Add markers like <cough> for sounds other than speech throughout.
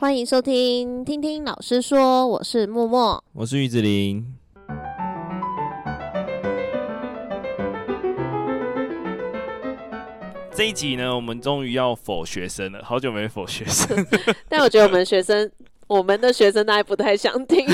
欢迎收听，听听老师说，我是默默，我是玉子琳。这一集呢，我们终于要否学生了，好久没否学生。<laughs> 但我觉得我们学生，我们的学生大概不太想听。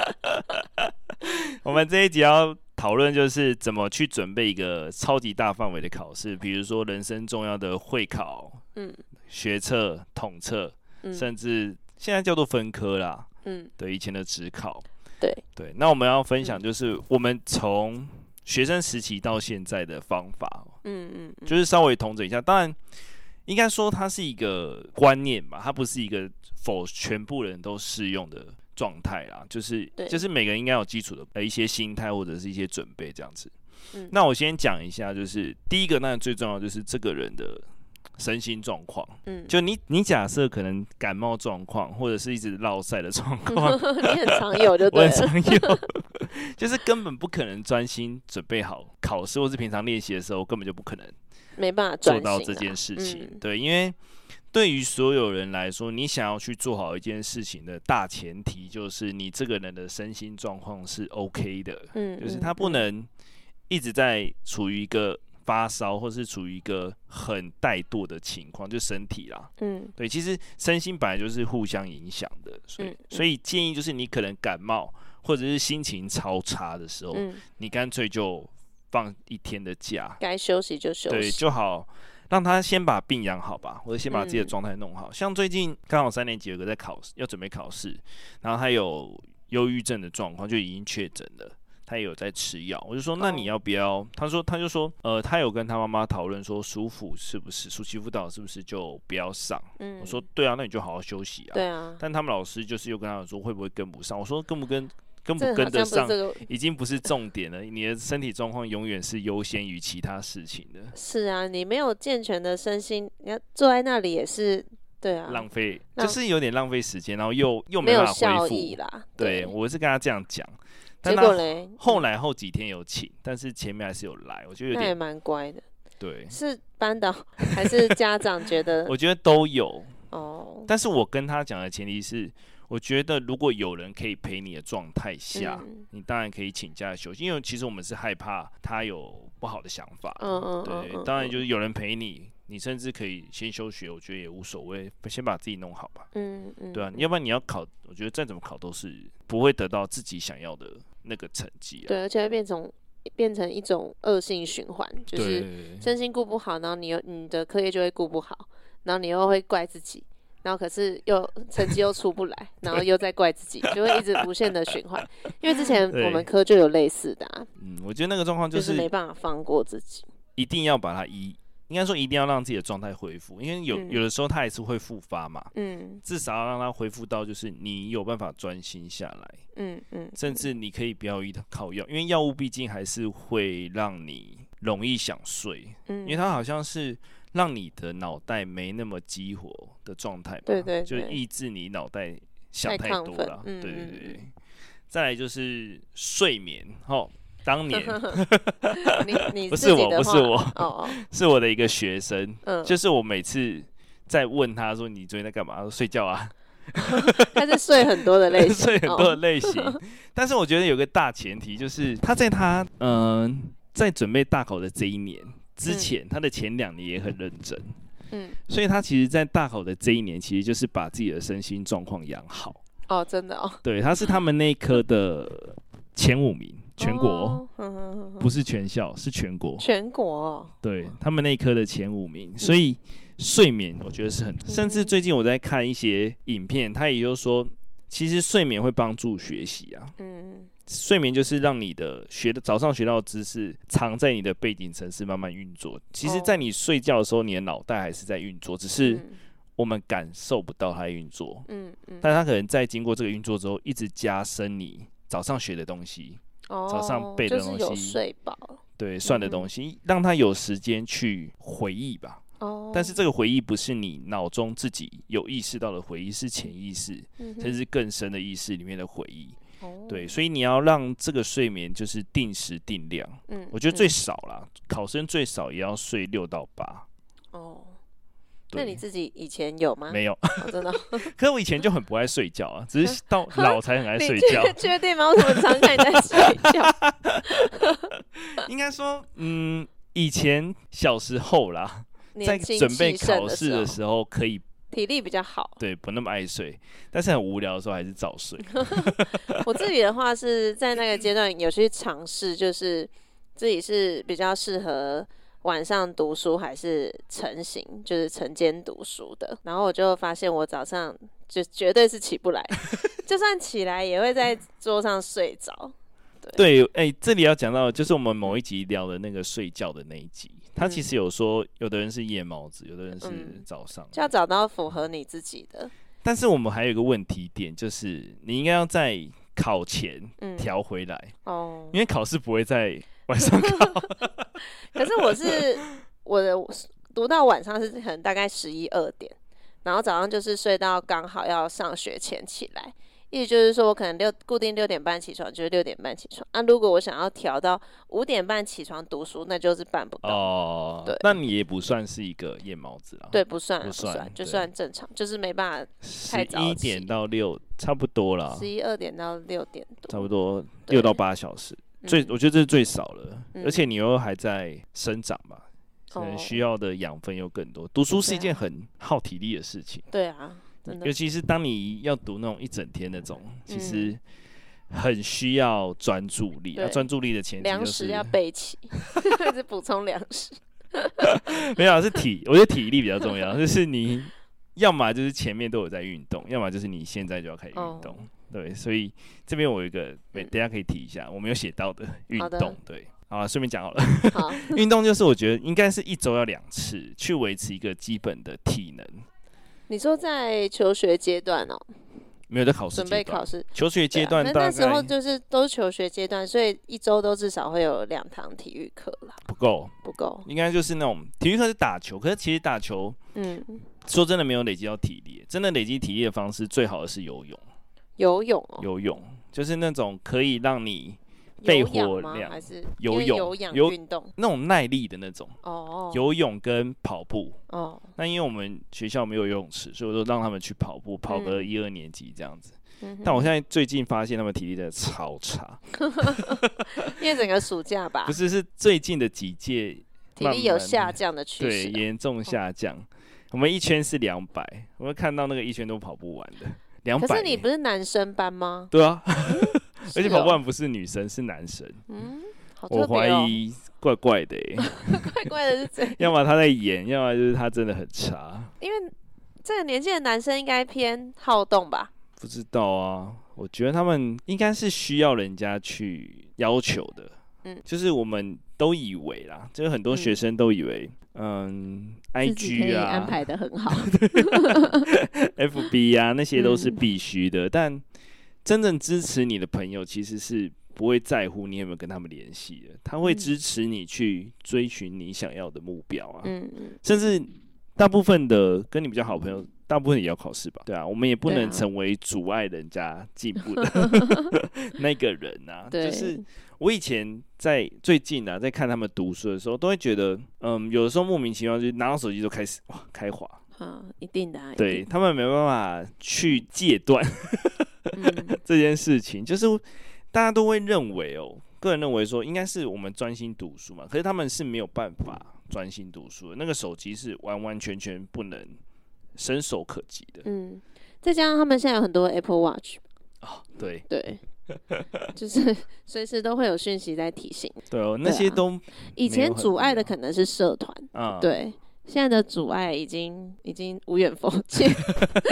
<laughs> 我们这一集要讨论就是怎么去准备一个超级大范围的考试，比如说人生重要的会考、嗯，学测、统测，甚至现在叫做分科啦，嗯，对，以前的职考，对对。那我们要分享就是我们从学生时期到现在的方法，嗯嗯，就是稍微统整一下。当然，应该说它是一个观念吧，它不是一个否全部人都适用的状态啦。就是就是每个人应该有基础的一些心态或者是一些准备这样子。嗯，那我先讲一下，就是第一个，那最重要就是这个人的身心状况。嗯，就你你假设可能感冒状况，或者是一直落赛的状况，<laughs> 你很常有就对了，我很常有。<laughs> 就是根本不可能专心准备好考试，或是平常练习的时候，根本就不可能没办法做到这件事情。对，因为对于所有人来说，你想要去做好一件事情的大前提，就是你这个人的身心状况是 OK 的。嗯，就是他不能一直在处于一个发烧，或是处于一个很怠惰的情况，就身体啦。嗯，对，其实身心本来就是互相影响的，所以所以建议就是你可能感冒。或者是心情超差的时候，嗯、你干脆就放一天的假，该休息就休息，对，就好，让他先把病养好吧，或者先把自己的状态弄好。嗯、像最近刚好三年级有个在考试，要准备考试，然后他有忧郁症的状况，就已经确诊了，他也有在吃药。我就说，那你要不要？哦、他说，他就说，呃，他有跟他妈妈讨论说，舒服是不是，暑期辅导是不是就不要上？嗯、我说，对啊，那你就好好休息啊。对啊。但他们老师就是又跟他说，会不会跟不上？我说，跟不跟？跟不跟得上，已经不是重点了。你的身体状况永远是优先于其他事情的。是啊，你没有健全的身心，你要坐在那里也是对啊，浪费，就是有点浪费时间，然后又又没办法恢复。没有效益啦。对，我是跟他这样讲，结果嘞，后来后几天有请，但是前面还是有来，我觉得有点那也蛮乖的。对，是班导还是家长觉得？<laughs> 我觉得都有哦。但是我跟他讲的前提是。我觉得如果有人可以陪你的状态下，嗯、你当然可以请假休息，因为其实我们是害怕他有不好的想法。嗯嗯，对，嗯、当然就是有人陪你，你甚至可以先休学，我觉得也无所谓，先把自己弄好吧。嗯嗯，对啊，要不然你要考，我觉得再怎么考都是不会得到自己想要的那个成绩啊。对，而且会变成变成一种恶性循环，就是身心顾不好，然后你又你的课业就会顾不好，然后你又会怪自己。然后可是又成绩又出不来，然后又在怪自己，就会一直无限的循环。因为之前我们科就有类似的啊。嗯，我觉得那个状况就是，就是没办法放过自己，一定要把它一，应该说一定要让自己的状态恢复，因为有、嗯、有的时候它还是会复发嘛。嗯，至少要让它恢复到就是你有办法专心下来。嗯嗯，嗯甚至你可以不要依靠药，因为药物毕竟还是会让你容易想睡。嗯，因为它好像是。让你的脑袋没那么激活的状态吧，对对对，就抑制你脑袋想太多了。对对对，再来就是睡眠。哦，当年 <laughs> 你你不是我，不是我，哦，<laughs> 是我的一个学生。嗯，<laughs> 就是我每次在问他说：“你昨天在干嘛？”他说：“睡觉啊。”他是睡很多的类型，睡很多的类型。但是我觉得有个大前提，就是他在他嗯在准备大考的这一年。之前他的前两年也很认真，嗯，所以他其实，在大考的这一年，其实就是把自己的身心状况养好。哦，真的哦。对，他是他们那一科的前五名，全国，不是全校，是全国。全国。对，他们那一科的前五名，所以睡眠我觉得是很，甚至最近我在看一些影片，他也就是说，其实睡眠会帮助学习啊。嗯。睡眠就是让你的学的早上学到的知识藏在你的背景层次慢慢运作。其实，在你睡觉的时候，你的脑袋还是在运作，只是我们感受不到它运作。嗯嗯。但它可能在经过这个运作之后，一直加深你早上学的东西，早上背的东西，就是有睡饱。对，算的东西，让他有时间去回忆吧。哦。但是这个回忆不是你脑中自己有意识到的回忆，是潜意识，甚至更深的意识里面的回忆。对，所以你要让这个睡眠就是定时定量。嗯，我觉得最少啦，嗯、考生最少也要睡六到八。哦，那你自己以前有吗？没有，哦、真的。<laughs> 可是我以前就很不爱睡觉啊，只是 <laughs> 到老才很爱睡觉。确定吗？我怎么常看你在睡觉？<laughs> 应该说，嗯，以前小时候啦，在准备考试的时候可以体力比较好，对，不那么爱睡。但是很无聊的时候还是早睡。我自己的话是在那个阶段有去尝试，就是自己是比较适合。晚上读书还是晨型，就是晨间读书的。然后我就发现，我早上就绝对是起不来，<laughs> 就算起来也会在桌上睡着。对，哎、欸，这里要讲到，就是我们某一集聊的那个睡觉的那一集，他其实有说，有的人是夜猫子，有的人是早上，就要找到符合你自己的。但是我们还有一个问题点，就是你应该要在考前调回来哦，因为考试不会在。晚上考，<laughs> 可是我是我的读到晚上是可能大概十一二点，然后早上就是睡到刚好要上学前起来，意思就是说我可能六固定六点半起床，就是六点半起床。那、啊、如果我想要调到五点半起床读书，那就是办不到哦。对，那你也不算是一个夜猫子啊。对，不算不算，不算就算正常，就是没办法太早。十一点到六差不多了，十一二点到六点多，差不多六到八小时。最，我觉得这是最少了，嗯、而且你又还在生长嘛，可能需要的养分又更多。读书是一件很耗体力的事情。对啊，尤其是当你要读那种一整天那种，其实很需要专注力。啊，专注力的前提就是粮食要备齐，<laughs> 还是补充粮食？<laughs> 没有，是体，我觉得体力比较重要。就是你要么就是前面都有在运动，要么就是你现在就要开始运动。哦对，所以这边我有一个，等下可以提一下，我没有写到的运动。对，好了，顺便讲好了。好，<laughs> 运动就是我觉得应该是一周要两次，去维持一个基本的体能。你说在求学阶段哦？没有在考试，准备考试。求学阶段，那那时候就是都求学阶段，所以一周都至少会有两堂体育课啦。不够，不够，应该就是那种体育课是打球，可是其实打球，嗯，说真的没有累积到体力，真的累积体力的方式最好的是游泳。游泳、哦，游泳就是那种可以让你肺活量，还是游泳有氧运动那种耐力的那种。哦，游泳跟跑步。哦，那因为我们学校没有游泳池，所以我都让他们去跑步，跑个一二年级这样子。嗯、但我现在最近发现他们体力真的超差，<laughs> 因为整个暑假吧。不是，是最近的几届体力有下降的趋势，对，严重下降。哦、我们一圈是两百，我们看到那个一圈都跑不完的。200可是你不是男生班吗？对啊，<laughs> 而且跑不完不是女生，是男生。嗯，好特别哦、我怀疑怪怪的耶，<laughs> 怪怪的是怎样？<laughs> 要么他在演，要么就是他真的很差。因为这个年纪的男生应该偏好动吧？不知道啊，我觉得他们应该是需要人家去要求的。嗯，就是我们都以为啦，就是很多学生都以为。嗯，IG 啊，安排的很好，<laughs> FB 啊，那些都是必须的。嗯、但真正支持你的朋友，其实是不会在乎你有没有跟他们联系的。他会支持你去追寻你想要的目标啊。嗯嗯。甚至大部分的跟你比较好朋友，大部分也要考试吧？对啊，我们也不能成为阻碍人家进步的 <laughs> <laughs> 那个人啊。<laughs> 对就是。我以前在最近啊，在看他们读书的时候，都会觉得，嗯，有的时候莫名其妙就拿到手机就开始哇开滑。啊，一定的。对，他们没办法去戒断这件事情，就是大家都会认为哦，个人认为说应该是我们专心读书嘛，可是他们是没有办法专心读书的，那个手机是完完全全不能伸手可及的。嗯，再加上他们现在有很多 Apple Watch。哦，对对。<laughs> 就是随时都会有讯息在提醒。对哦，那些都以前阻碍的可能是社团，嗯，对，现在的阻碍已经已经无远弗届，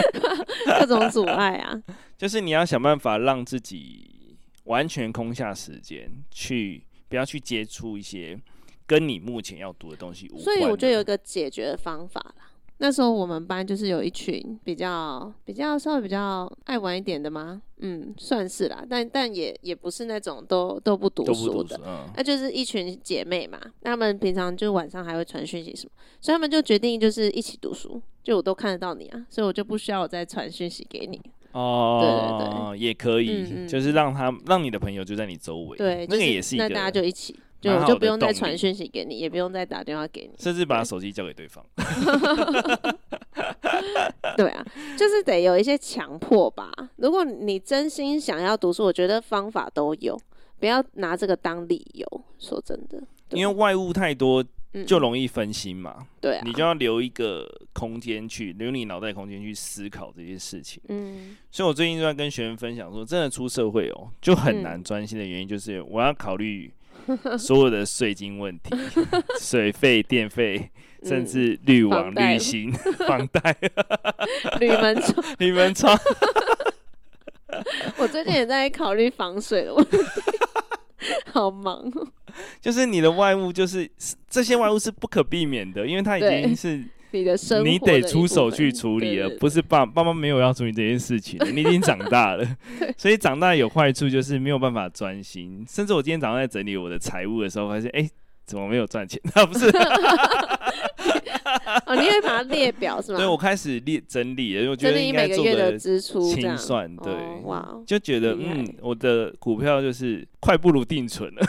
<laughs> 各种阻碍啊。就是你要想办法让自己完全空下时间，去不要去接触一些跟你目前要读的东西无关。所以我觉得有一个解决的方法啦。那时候我们班就是有一群比较比较稍微比较爱玩一点的嘛，嗯，算是啦，但但也也不是那种都都不读书的，那、就是一群姐妹嘛，她们平常就晚上还会传讯息什么，所以她们就决定就是一起读书，就我都看得到你啊，所以我就不需要我再传讯息给你。哦，对对对，也可以，嗯嗯，就是让他让你的朋友就在你周围，对，那个也是一个，那大家就一起。就我就不用再传讯息给你，也不用再打电话给你，甚至把手机交给对方。<laughs> 对啊，就是得有一些强迫吧。如果你真心想要读书，我觉得方法都有，不要拿这个当理由。说真的，因为外物太多。就容易分心嘛，嗯、对、啊，你就要留一个空间去留你脑袋空间去思考这些事情。嗯，所以我最近就在跟学员分享说，真的出社会哦，就很难专心的原因就是我要考虑 <laughs> 所有的税金问题、<laughs> 水费、电费，甚至滤网、滤芯、房贷、<laughs> 铝门窗、铝门窗。我最近也在考虑防水的问题。好忙，就是你的外物，就是这些外物是不可避免的，因为它已经是你的生活，你得出手去处理了，不是爸爸妈没有要处理这件事情，<laughs> 你已经长大了，所以长大有坏处就是没有办法专心，甚至我今天早上在整理我的财务的时候，发现哎。欸怎么没有赚钱？啊，不是 <laughs> <laughs> 哦，你会把它列表是吗？对，我开始列整理了，因为我觉得应该做个清算，对，哇，就觉得嗯，我的股票就是快不如定存了。<laughs>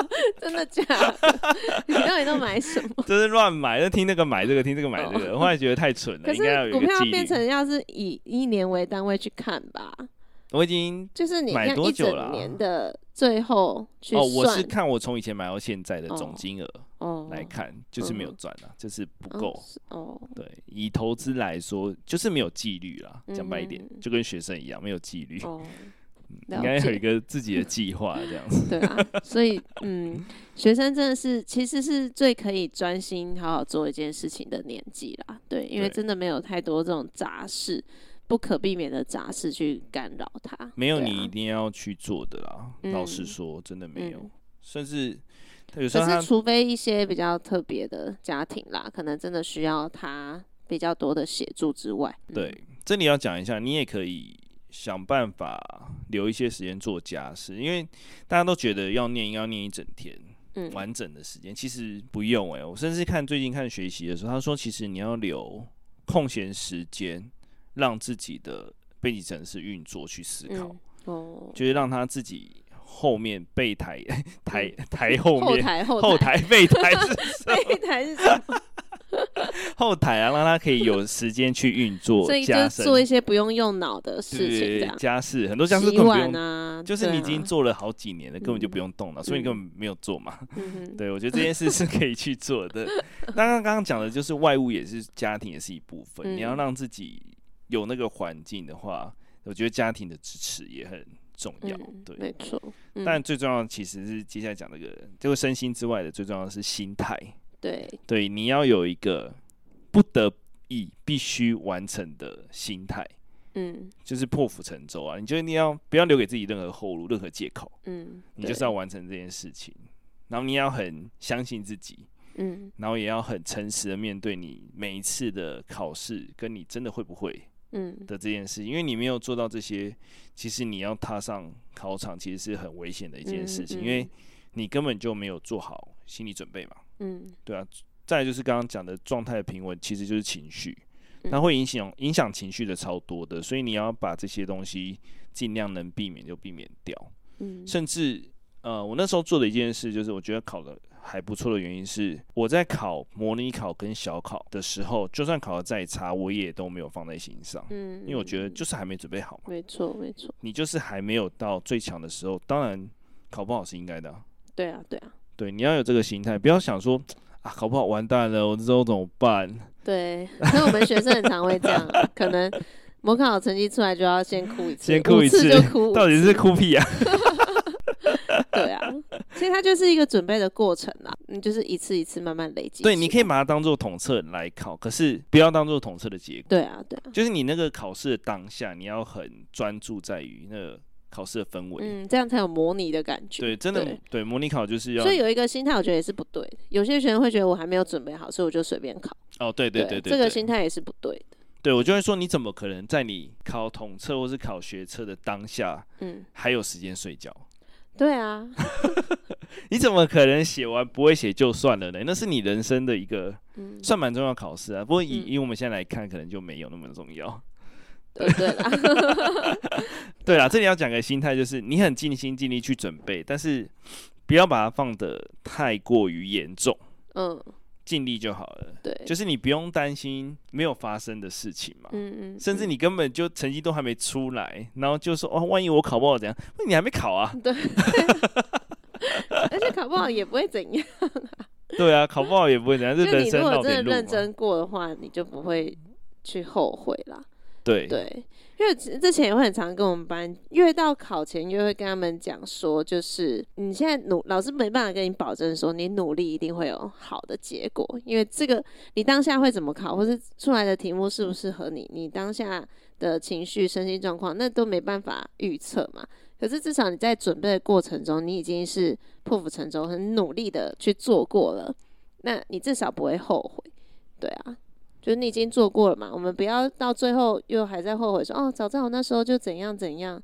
<laughs> 真的假的？你到底都买什么？就是乱买，就听那个买这个，听这个买这个，我后来觉得太蠢了。可是股票变成要是以一年为单位去看吧。我已经就是你买多久了？年的最后去哦，我是看我从以前买到现在的总金额哦来看，就是没有赚了，就是不够哦。对，以投资来说，就是没有纪律啦。讲白一点，就跟学生一样，没有纪律。哦，应该有一个自己的计划这样子。<laughs> 对啊，所以嗯，学生真的是其实是最可以专心好好做一件事情的年纪啦。对，因为真的没有太多这种杂事。不可避免的杂事去干扰他，没有你一定要去做的啦。啊、老实说，真的没有。嗯、甚至有时候，可是除非一些比较特别的家庭啦，可能真的需要他比较多的协助之外，对，这里要讲一下，你也可以想办法留一些时间做家事，因为大家都觉得要念要念一整天，嗯，完整的时间其实不用哎、欸。我甚至看最近看学习的时候，他说其实你要留空闲时间。让自己的背景城市运作去思考，嗯哦、就是让他自己后面备台台台后面后台备台是备台是什么？<laughs> <laughs> 后台啊，让他可以有时间去运作，所以就做一些不用用脑的事情，家事很多家事根本不用啊，就是你已经做了好几年了，根本就不用动脑，所以你根本没有做嘛。<laughs> 对，我觉得这件事是可以去做的。刚刚刚刚讲的就是外物也是家庭也是一部分，你要让自己。有那个环境的话，我觉得家庭的支持也很重要。嗯、对，没错。嗯、但最重要的其实是接下来讲那个，这个身心之外的，最重要的是心态。对，对，你要有一个不得已必须完成的心态。嗯，就是破釜沉舟啊！你觉得你要不要留给自己任何后路、任何借口？嗯，你就是要完成这件事情，然后你要很相信自己。嗯，然后也要很诚实的面对你每一次的考试，跟你真的会不会。嗯的这件事，因为你没有做到这些，其实你要踏上考场，其实是很危险的一件事情，嗯嗯、因为你根本就没有做好心理准备嘛。嗯，对啊。再来就是刚刚讲的状态平稳，其实就是情绪，那会影响影响情绪的超多的，所以你要把这些东西尽量能避免就避免掉。嗯，甚至呃，我那时候做的一件事，就是我觉得考的。还不错的原因是，我在考模拟考跟小考的时候，就算考的再差，我也都没有放在心上。嗯，因为我觉得就是还没准备好嘛。没错，没错。你就是还没有到最强的时候，当然考不好是应该的。对啊，对啊。对，你要有这个心态，不要想说啊，考不好完蛋了，我之后怎么办？<laughs> 对，因为我们学生很常会这样，可能模考成绩出来就要先哭一次，先哭一次就哭，到底是哭屁啊？<laughs> <laughs> 对啊，所以它就是一个准备的过程啦，你就是一次一次慢慢累积。对，你可以把它当做统测来考，可是不要当做统测的结果。对啊，对啊，就是你那个考试的当下，你要很专注在于那个考试的氛围，嗯，这样才有模拟的感觉。对，真的，对，对，模拟考就是要。所以有一个心态，我觉得也是不对的。有些学生会觉得我还没有准备好，所以我就随便考。哦，对对对对，这个心态也是不对的。对，我就会说，你怎么可能在你考统测或是考学测的当下，嗯，还有时间睡觉？对啊，<laughs> 你怎么可能写完不会写就算了呢？那是你人生的一个算蛮重要考试啊。不过以以我们现在来看，可能就没有那么重要。对对啦，<laughs> 对啦，这里要讲个心态，就是你很尽心尽力去准备，但是不要把它放得太过于严重。嗯，尽力就好了。对，就是你不用担心没有发生的事情嘛。嗯嗯。甚至你根本就成绩都还没出来，然后就说哦，万一我考不好怎样？那你还没考啊？<laughs> 对。<laughs> 而且考不好也不会怎样啊。对啊，考不好也不会怎样。就你如果真的认真过的话，你就不会去后悔啦。对对。因为之前也会很常跟我们班，越到考前越会跟他们讲说，就是你现在努，老师没办法跟你保证说你努力一定会有好的结果，因为这个你当下会怎么考，或是出来的题目适不适合你，你当下的情绪、身心状况，那都没办法预测嘛。可是至少你在准备的过程中，你已经是破釜沉舟、很努力的去做过了，那你至少不会后悔，对啊。就是你已经做过了嘛，我们不要到最后又还在后悔说哦，早知道我那时候就怎样怎样，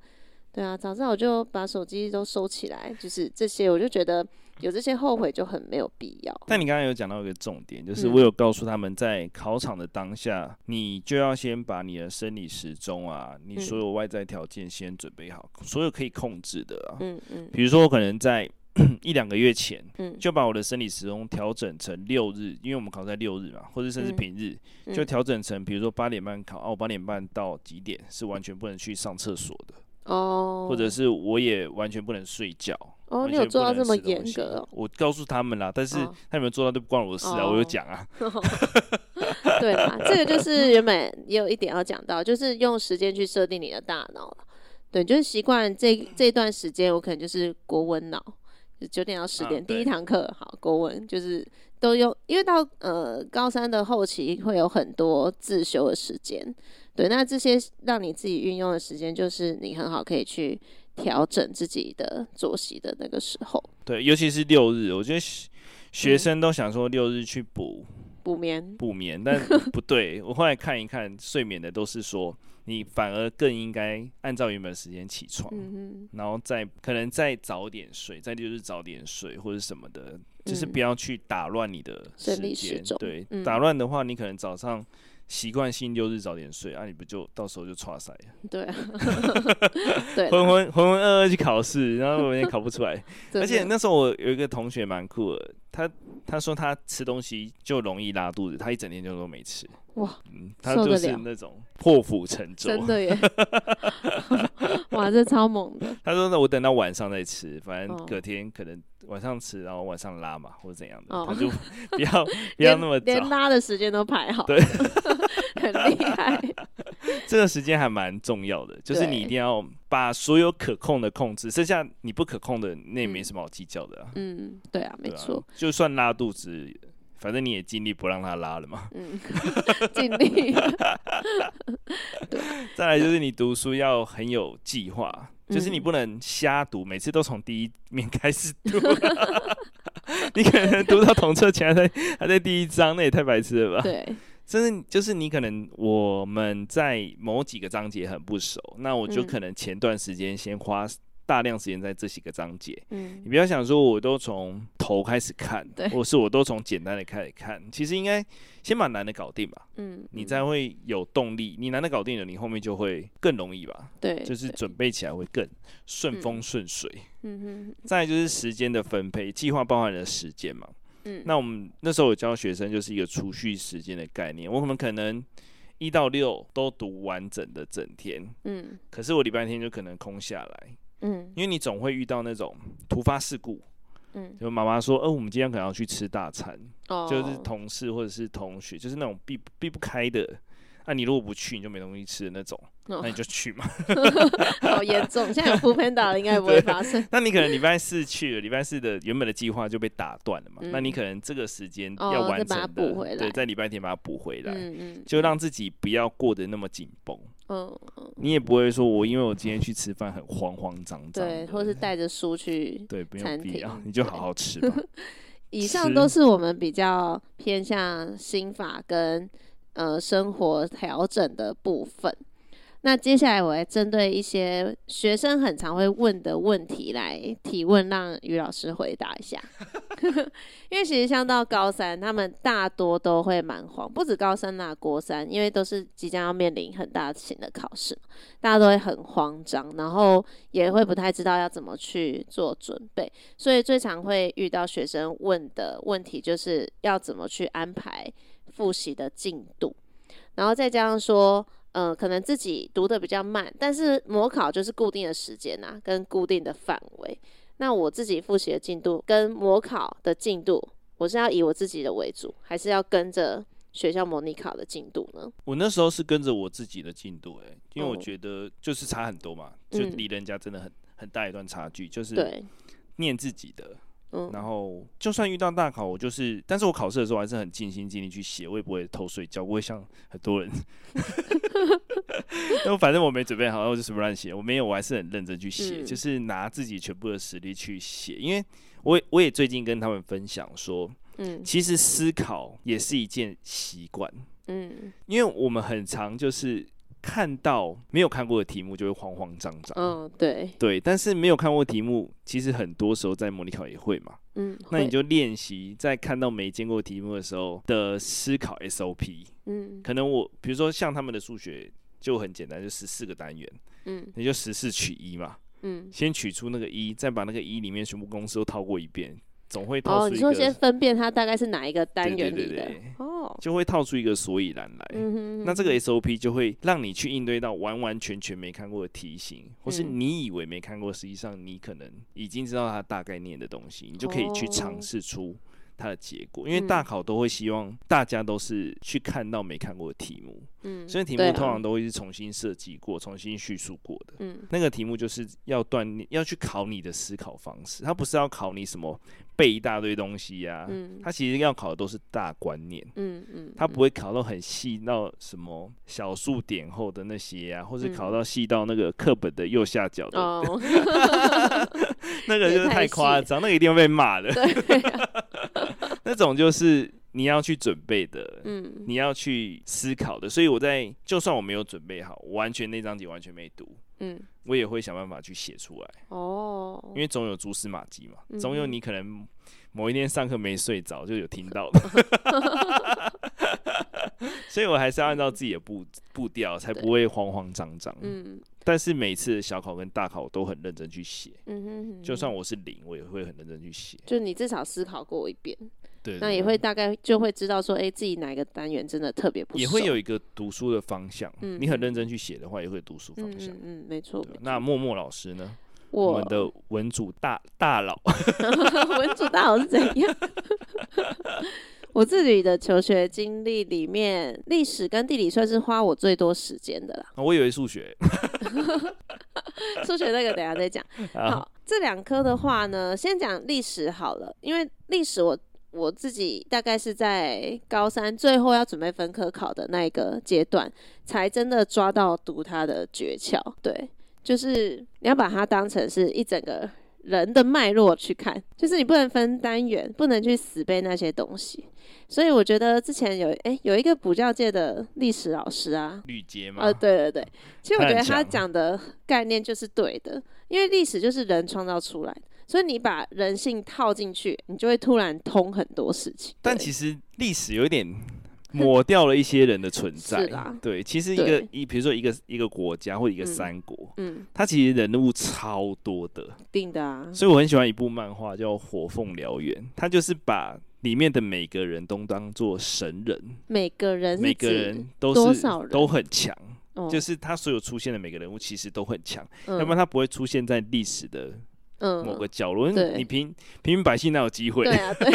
对啊，早知道我就把手机都收起来，就是这些，我就觉得有这些后悔就很没有必要。但你刚刚有讲到一个重点，就是我有告诉他们在考场的当下，嗯、你就要先把你的生理时钟啊，你所有外在条件先准备好，所有可以控制的啊，嗯嗯，比如说我可能在。<clears throat> 一两个月前，嗯就把我的生理时钟调整成六日，因为我们考在六日嘛，或者甚至平日，就调整成，比如说八点半考，哦，八点半到几点是完全不能去上厕所的哦，或者是我也完全不能睡觉哦。你有做到这么严格哦？我告诉他们啦，但是他有没有做到都不关我的事啊，我有讲啊。<laughs> 对啦，<laughs> 这个就是原本也有一点要讲到，就是用时间去设定你的大脑了。对，就是习惯这这段时间，我可能就是国文脑。九点到十点，啊、第一堂课好国文，就是都用，因为到呃高三的后期会有很多自修的时间，对，那这些让你自己运用的时间，就是你很好可以去调整自己的作息的那个时候。对，尤其是六日，我觉得学生都想说六日去补补眠补眠，但 <laughs> 不对，我后来看一看睡眠的都是说。你反而更应该按照原本的时间起床，嗯、然后再可能再早点睡，再就是早点睡或者什么的，嗯、就是不要去打乱你的时间。对，嗯、打乱的话，你可能早上习惯性六日早点睡，啊，你不就到时候就差赛了？<laughs> <laughs> 对、啊，对，浑浑浑浑噩噩去考试，然后我也考不出来。<laughs> 而且那时候我有一个同学蛮酷的，他他说他吃东西就容易拉肚子，他一整天就都没吃。哇，嗯，他就是那种破釜沉舟，真的耶！<laughs> 哇，这超猛的。他说：“那我等到晚上再吃，反正隔天可能晚上吃，然后晚上拉嘛，或者怎样的，哦、他就 <laughs> 不要不要那么早，连拉的时间都排好，对，很厉害。<laughs> 这个时间还蛮重要的，就是你一定要把所有可控的控制，剩下你不可控的那也没什么好计较的、啊。嗯，对啊，没错、啊，就算拉肚子。”反正你也尽力不让他拉了嘛。嗯，<laughs> 尽力。<laughs> 对。再来就是你读书要很有计划，嗯、就是你不能瞎读，每次都从第一面开始读。<laughs> 你可能读到统测前还在还在第一章，那也太白痴了吧？对。甚至就是你可能我们在某几个章节很不熟，那我就可能前段时间先花。大量时间在这几个章节，嗯，你不要想说我都从头开始看，对，或是我都从简单的开始看，其实应该先把难的搞定吧，嗯，你才会有动力。你难的搞定了，你后面就会更容易吧，对，就是准备起来会更顺风顺水，嗯哼。再来就是时间的分配，计划包含了时间嘛，嗯，那我们那时候有教学生就是一个储蓄时间的概念，我们可能一到六都读完整的整天，嗯，可是我礼拜天就可能空下来。嗯，因为你总会遇到那种突发事故，嗯，就妈妈说，哦，我们今天可能要去吃大餐，哦，就是同事或者是同学，就是那种避避不开的，那、啊、你如果不去，你就没东西吃的那种，哦、那你就去嘛，<laughs> 好严重，现在有 foodpanda 了，应该不会发生。<laughs> 那你可能礼拜四去了，礼拜四的原本的计划就被打断了嘛，嗯、那你可能这个时间要完成的，哦、对，在礼拜天把它补回来，嗯嗯，就让自己不要过得那么紧绷。嗯，你也不会说，我因为我今天去吃饭很慌慌张张，对，或是带着书去，对，不用必要，你就好好吃吧。<laughs> 以上都是我们比较偏向心法跟呃生活调整的部分。那接下来我来针对一些学生很常会问的问题来提问，让于老师回答一下。<laughs> <laughs> 因为其实像到高三，他们大多都会蛮慌，不止高三啊，国三，因为都是即将要面临很大型的考试，大家都会很慌张，然后也会不太知道要怎么去做准备，所以最常会遇到学生问的问题，就是要怎么去安排复习的进度，然后再加上说，嗯、可能自己读得比较慢，但是模考就是固定的时间啊，跟固定的范围。那我自己复习的进度跟模考的进度，我是要以我自己的为主，还是要跟着学校模拟考的进度呢？我那时候是跟着我自己的进度、欸，哎，因为我觉得就是差很多嘛，嗯、就离人家真的很很大一段差距，就是念自己的。嗯、然后，就算遇到大考，我就是，但是我考试的时候还是很尽心尽力去写，我也不会偷睡觉，不会像很多人，因为反正我没准备好，然后就随便乱写。我没有，我还是很认真去写，嗯、就是拿自己全部的实力去写。因为我我也最近跟他们分享说，嗯，其实思考也是一件习惯，嗯，因为我们很常就是。看到没有看过的题目就会慌慌张张。嗯，对对，但是没有看过题目，其实很多时候在模拟考也会嘛。嗯，那你就练习在看到没见过题目的时候的思考 SOP。嗯，可能我比如说像他们的数学就很简单，就十四个单元。嗯，你就十四取一嘛。嗯，先取出那个一，再把那个一里面全部公式都套过一遍。总会套出一个。哦，你说先分辨它大概是哪一个单元里的。对对对对哦，就会套出一个所以然来。嗯哼嗯哼。那这个 SOP 就会让你去应对到完完全全没看过的题型，或是你以为没看过，实际上你可能已经知道它大概念的东西，你就可以去尝试出它的结果。因为大考都会希望大家都是去看到没看过的题目。嗯，所以题目通常都会是重新设计过、重新叙述过的。嗯，那个题目就是要锻炼，要去考你的思考方式，它不是要考你什么。背一大堆东西呀、啊，嗯，他其实要考的都是大观念，嗯嗯，他不会考到很细到什么小数点后的那些啊，或是考到细到那个课本的右下角的，哦、<laughs> 那个就是太夸张，那个一定会被骂的，<laughs> 那种就是你要去准备的，嗯，你要去思考的，所以我在就算我没有准备好，完全那章节完全没读。嗯，我也会想办法去写出来。哦，因为总有蛛丝马迹嘛，总有你可能某一天上课没睡着就有听到的，<laughs> <laughs> 所以我还是要按照自己的步步调，才不会慌慌张张。嗯，但是每次小考跟大考我都很认真去写，嗯哼，就算我是零，我也会很认真去写。就你至少思考过一遍。对，那也会大概就会知道说，哎、欸，自己哪一个单元真的特别不。也会有一个读书的方向。嗯，你很认真去写的话，也会读书方向。嗯，嗯没错。那默默老师呢？我，们的文主大大佬。<laughs> 文主大佬是怎样？<laughs> 我自己的求学经历里面，历史跟地理算是花我最多时间的啦。我以为数学。<laughs> 数学那个等下再讲。好，这两科的话呢，先讲历史好了，因为历史我。我自己大概是在高三最后要准备分科考的那一个阶段，才真的抓到读它的诀窍。对，就是你要把它当成是一整个人的脉络去看，就是你不能分单元，不能去死背那些东西。所以我觉得之前有哎、欸、有一个补教界的历史老师啊，吕捷嘛，呃对对对，其实我觉得他讲的概念就是对的，因为历史就是人创造出来的。所以你把人性套进去，你就会突然通很多事情。但其实历史有点抹掉了一些人的存在。是啦，对，其实一个一，比如说一个一个国家或一个三国，嗯，它其实人物超多的，定的啊。所以我很喜欢一部漫画叫《火凤燎原》，它就是把里面的每个人都当做神人，每个人每个人都是都很强，就是他所有出现的每个人物其实都很强，要不然他不会出现在历史的。嗯，某个角落，你平平民百姓哪有机会？对啊，对，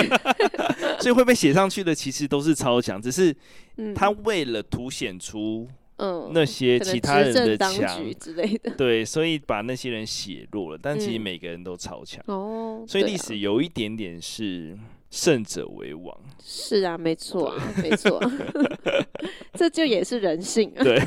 <laughs> 所以会被写上去的其实都是超强，只是他为了凸显出嗯那些其他人的强之类的，对，所以把那些人写弱了，但其实每个人都超强。哦。所以历史有一点点是胜者为王，是啊，没错啊，<laughs> 没错，<laughs> 这就也是人性，对，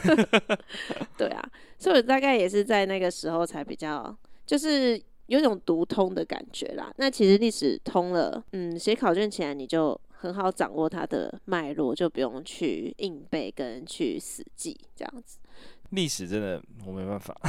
对啊，所以我大概也是在那个时候才比较就是。有种读通的感觉啦。那其实历史通了，嗯，写考卷起来你就很好掌握它的脉络，就不用去硬背跟去死记这样子。历史真的我没办法。<laughs>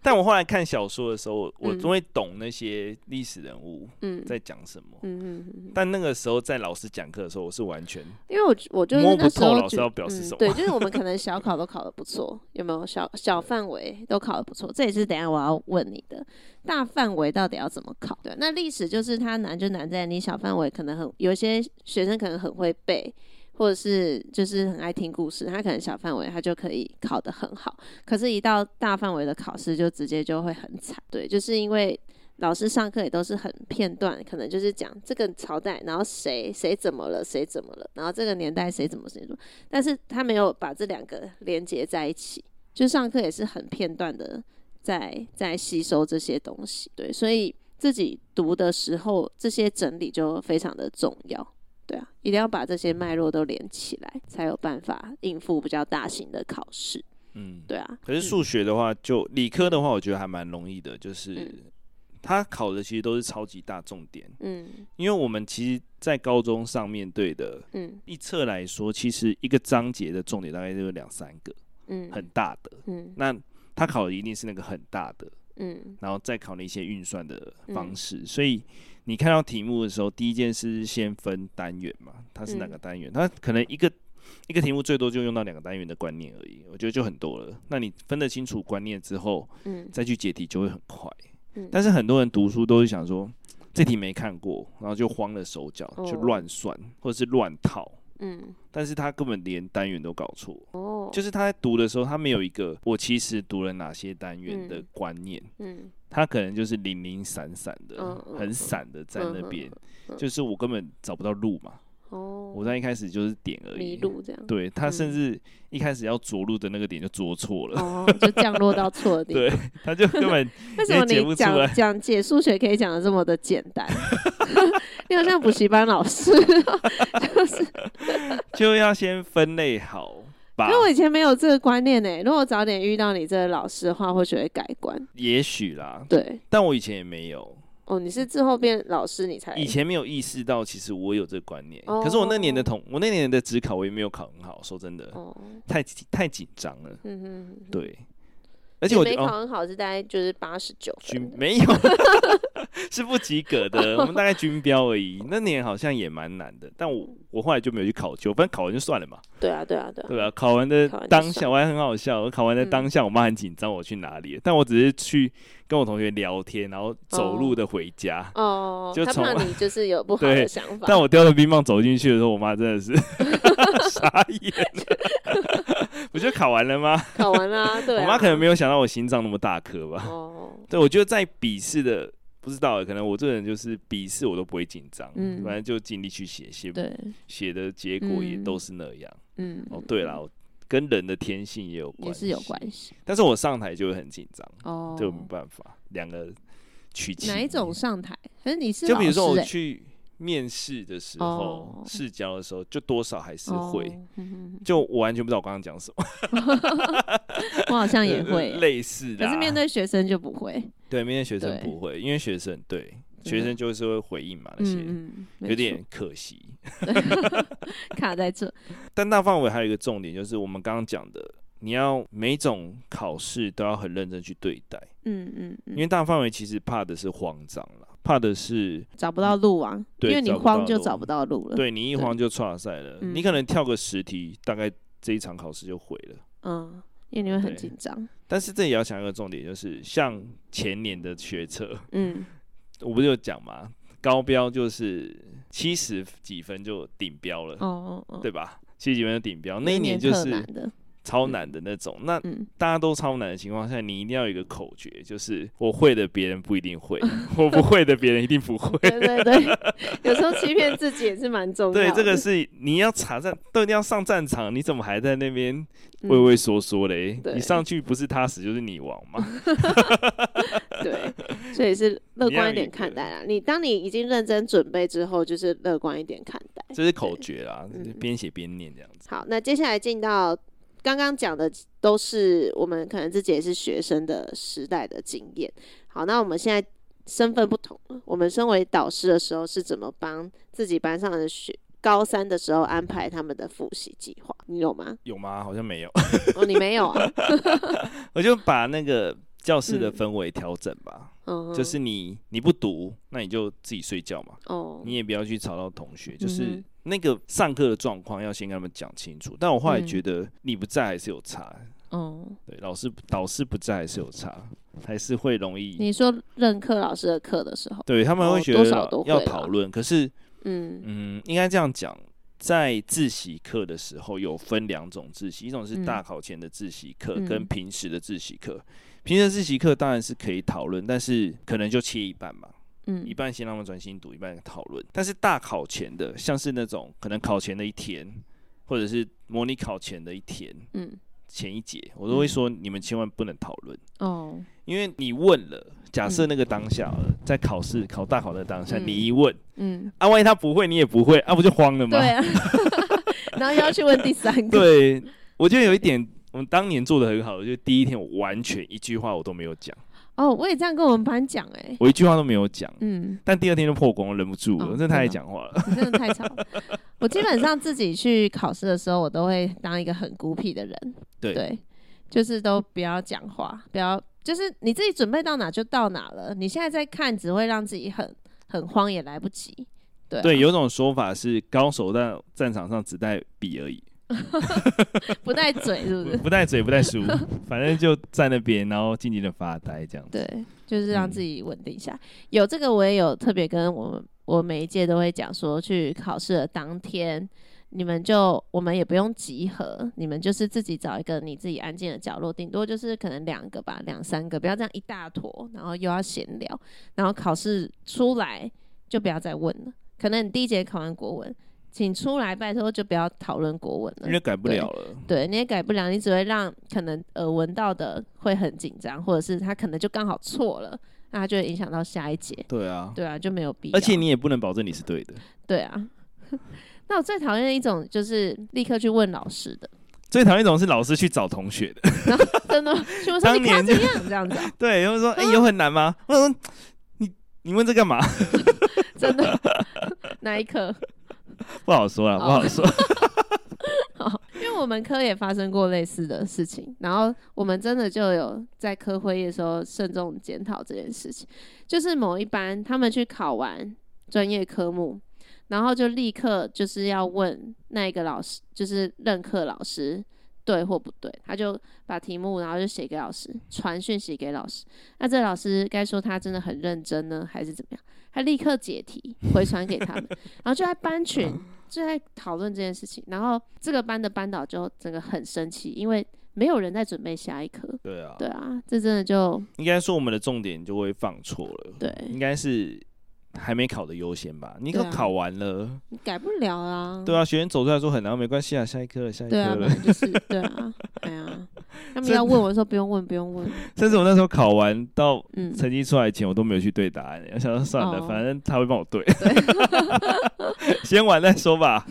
但我后来看小说的时候，我终会懂那些历史人物在讲什么。嗯嗯嗯。但那个时候在老师讲课的时候，我是完全因为我我就是摸不透老师要表示什么。对，就是我们可能小考都考的不错，<laughs> 有没有小小范围都考的不错？这也是等下我要问你的，大范围到底要怎么考？对，那历史就是它难就难在你小范围可能很有些学生可能很会背。或者是就是很爱听故事，他可能小范围他就可以考得很好，可是，一到大范围的考试就直接就会很惨。对，就是因为老师上课也都是很片段，可能就是讲这个朝代，然后谁谁怎么了，谁怎么了，然后这个年代谁怎么谁怎么，但是他没有把这两个连接在一起，就上课也是很片段的在在吸收这些东西。对，所以自己读的时候，这些整理就非常的重要。对啊，一定要把这些脉络都连起来，才有办法应付比较大型的考试。嗯，对啊。可是数学的话，就理科的话，我觉得还蛮容易的，就是他考的其实都是超级大重点。嗯，因为我们其实，在高中上面对的，嗯，一册来说，其实一个章节的重点大概就有两三个，嗯，很大的，嗯，那他考的一定是那个很大的，嗯，然后再考那些运算的方式，所以。你看到题目的时候，第一件事是先分单元嘛？它是哪个单元？嗯、它可能一个一个题目最多就用到两个单元的观念而已，我觉得就很多了。那你分得清楚观念之后，嗯，再去解题就会很快。嗯、但是很多人读书都是想说，这题没看过，然后就慌了手脚，就乱算或者是乱套。嗯，但是他根本连单元都搞错。哦，就是他在读的时候，他没有一个我其实读了哪些单元的观念。嗯。嗯他可能就是零零散散的，嗯、很散的在那边，就是我根本找不到路嘛。哦，我在一开始就是点而已，迷路这样。对，他甚至一开始要着陆的那个点就着错了，哦，就降落到错的地方。对，他就根本 <laughs> 为什么你讲讲解数学可以讲的这么的简单？<laughs> 因为像补习班老师，<laughs> 就是就要先分类好。因为我以前没有这个观念呢，如果早点遇到你这个老师的话，或许会改观。也许啦，对，但我以前也没有。哦，你是之后变老师，你才以前没有意识到，其实我有这个观念。哦、可是我那年的同，我那年的职考，我也没有考很好，说真的，哦、太太紧张了。嗯哼嗯哼，对。而且我没考很好，是大概就是八十九分，没有，<laughs> 是不及格的。我们大概均标而已。那年好像也蛮难的，但我我后来就没有去考究，反正考完就算了嘛。对啊，对啊，对啊。对啊，考完的当下我还很好笑。我考完的当下，我妈很紧张，我去哪里？但我只是去跟我同学聊天，然后走路的回家。哦，就从你就是有不好的想法。但我叼着冰棒走进去的时候，我妈真的是 <laughs> 傻眼。不就考完了吗？考完了，对。我妈可能没有想到我心脏那么大颗吧。哦。对，我觉得在笔试的，不知道，可能我这个人就是笔试我都不会紧张，嗯，反正就尽力去写，写，写的结果也都是那样。嗯。哦，对了，跟人的天性也有关系，也是有关系。但是我上台就会很紧张，哦，就没办法，两个取其。哪一种上台？可是你是就比如说我去。面试的时候，试教的时候，就多少还是会，就我完全不知道我刚刚讲什么。<laughs> 我好像也会 <laughs> 类似的，可是面对学生就不会。对，面对学生不会，因为学生对学生就是会回应嘛，那些有点可惜，<laughs> 卡在这。但大范围还有一个重点，就是我们刚刚讲的，你要每种考试都要很认真去对待。嗯嗯，因为大范围其实怕的是慌张了。怕的是找不到路啊，因为你慌就找不到路了。对，你一慌就剉赛了，你可能跳个十题，大概这一场考试就毁了。嗯，因为你会很紧张。但是这也要想一个重点，就是像前年的学测，嗯，<laughs> 我不是有讲嘛？高标就是七十几分就顶标了，哦哦，对吧？七十几分就顶标，那一年就是。超难的那种，那大家都超难的情况下，你一定要有一个口诀，就是我会的别人不一定会，<laughs> 我不会的别人一定不会。对对对，<laughs> 有时候欺骗自己也是蛮重要的。对，这个是你要查战，都一定要上战场，你怎么还在那边畏畏缩缩嘞？你上去不是他死就是你亡嘛。<laughs> 对，所以是乐观一点看待啊。你当你已经认真准备之后，就是乐观一点看待。这是口诀啦，边写边念这样子。好，那接下来进到。刚刚讲的都是我们可能自己也是学生的时代的经验。好，那我们现在身份不同了。我们身为导师的时候是怎么帮自己班上的学高三的时候安排他们的复习计划，你有吗？有吗？好像没有。哦，你没有啊？<laughs> <laughs> 我就把那个教室的氛围调整吧。嗯，就是你你不读，那你就自己睡觉嘛。哦，你也不要去吵到同学。就是那个上课的状况要先跟他们讲清楚。但我后来觉得你不在还是有差。哦，对，老师导师不在还是有差，还是会容易。你说任课老师的课的时候，对他们会觉得要讨论，可是。嗯嗯，应该这样讲，在自习课的时候有分两种自习，一种是大考前的自习课，跟平时的自习课。平时的自习课当然是可以讨论，但是可能就切一半嘛，嗯，一半先让他们专心读，一半讨论。但是大考前的，像是那种可能考前的一天，或者是模拟考前的一天，嗯，前一节，我都会说你们千万不能讨论哦，因为你问了。假设那个当下，在考试考大考的当下，你一问，嗯，啊，万一他不会，你也不会，啊，不就慌了吗？对啊，<laughs> 然后又要去问第三个。对，我觉得有一点，我们当年做的很好，就第一天我完全一句话我都没有讲。哦，我也这样跟我们班讲，哎，我一句话都没有讲，嗯，但第二天就破功，忍不住了，真的太爱讲话了，你真的太吵。了。我基本上自己去考试的时候，我都会当一个很孤僻的人，对，就是都不要讲话，不要。就是你自己准备到哪就到哪了，你现在在看只会让自己很很慌，也来不及。对啊，对，有种说法是高手在战场上只带笔而已，<laughs> 不带嘴，是不是？不带嘴，不带书，<laughs> 反正就在那边，然后静静的发呆这样子。对，就是让自己稳定一下。嗯、有这个，我也有特别跟我们，我每一届都会讲说，去考试的当天。你们就我们也不用集合，你们就是自己找一个你自己安静的角落，顶多就是可能两个吧，两三个，不要这样一大坨，然后又要闲聊，然后考试出来就不要再问了。可能你第一节考完国文，请出来拜托就不要讨论国文了，因为改不了了。对，你也改不了，你只会让可能耳闻到的会很紧张，或者是他可能就刚好错了，那他就会影响到下一节。对啊，对啊，就没有必要。而且你也不能保证你是对的。对啊。<laughs> 那我最讨厌的一种就是立刻去问老师的，最讨厌一种是老师去找同学的，<laughs> 真的，<laughs> 就说你看这样这样子，啊，对，然后说哎、欸、有很难吗？我说你你问这干嘛？真的，哪一科？<laughs> 不好说啊，不好说。<laughs> 好，因为我们科也发生过类似的事情，然后我们真的就有在科会议的时候慎重检讨这件事情，就是某一班他们去考完专业科目。然后就立刻就是要问那一个老师，就是任课老师对或不对，他就把题目然后就写给老师，传讯息给老师。那这老师该说他真的很认真呢，还是怎么样？他立刻解题回传给他们，<laughs> 然后就在班 <laughs> 群就在讨论这件事情。然后这个班的班导就整个很生气，因为没有人在准备下一科。对啊，对啊，这真的就应该说我们的重点就会放错了。对，应该是。还没考的优先吧？你都考完了，你改不了啊。对啊，学员走出来说很难，没关系啊，下一科了，下一科了。对啊，就是对啊，对啊。他们要问我说不用问，不用问。<laughs> 甚至我那时候考完到成绩出来前，我都没有去对答案。我想说算了，反正他会帮我对。<laughs> 先玩再说吧。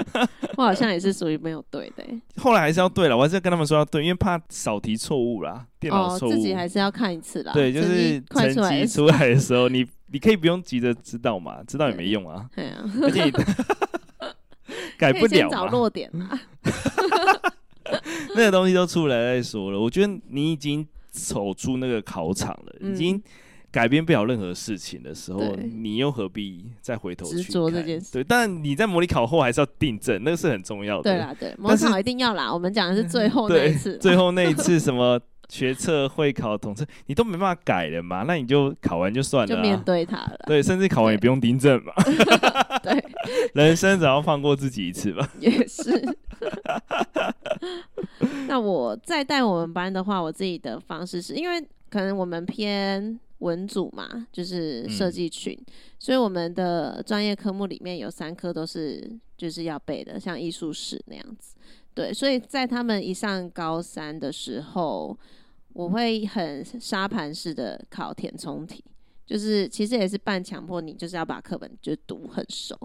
<laughs> 我好像也是属于没有对的。后来还是要对了，我还是要跟他们说要对，因为怕少题错误啦，电脑错误。自己还是要看一次啦。对，就是成绩出来的时候，你。你可以不用急着知道嘛，知道也没用啊。对啊，而且改不了找弱点嘛。<laughs> 那个东西都出来再说了。我觉得你已经走出那个考场了，嗯、已经改变不了任何事情的时候，你又何必再回头去执着这件事？对，但你在模拟考后还是要订正，那个是很重要的。对啦，对，模拟考一定要啦。是我们讲的是最后 <laughs> 那一次，<laughs> 最后那一次什么？学测、会考、统测，你都没办法改了嘛？那你就考完就算了，啊，就面对它了。对，甚至考完也不用订正嘛。对，<laughs> 人生只要放过自己一次吧。<laughs> 也是。<laughs> 那我再带我们班的话，我自己的方式是因为可能我们偏文组嘛，就是设计群，嗯、所以我们的专业科目里面有三科都是就是要背的，像艺术史那样子。对，所以在他们一上高三的时候，我会很沙盘式的考填充题，就是其实也是半强迫你，就是要把课本就读很熟，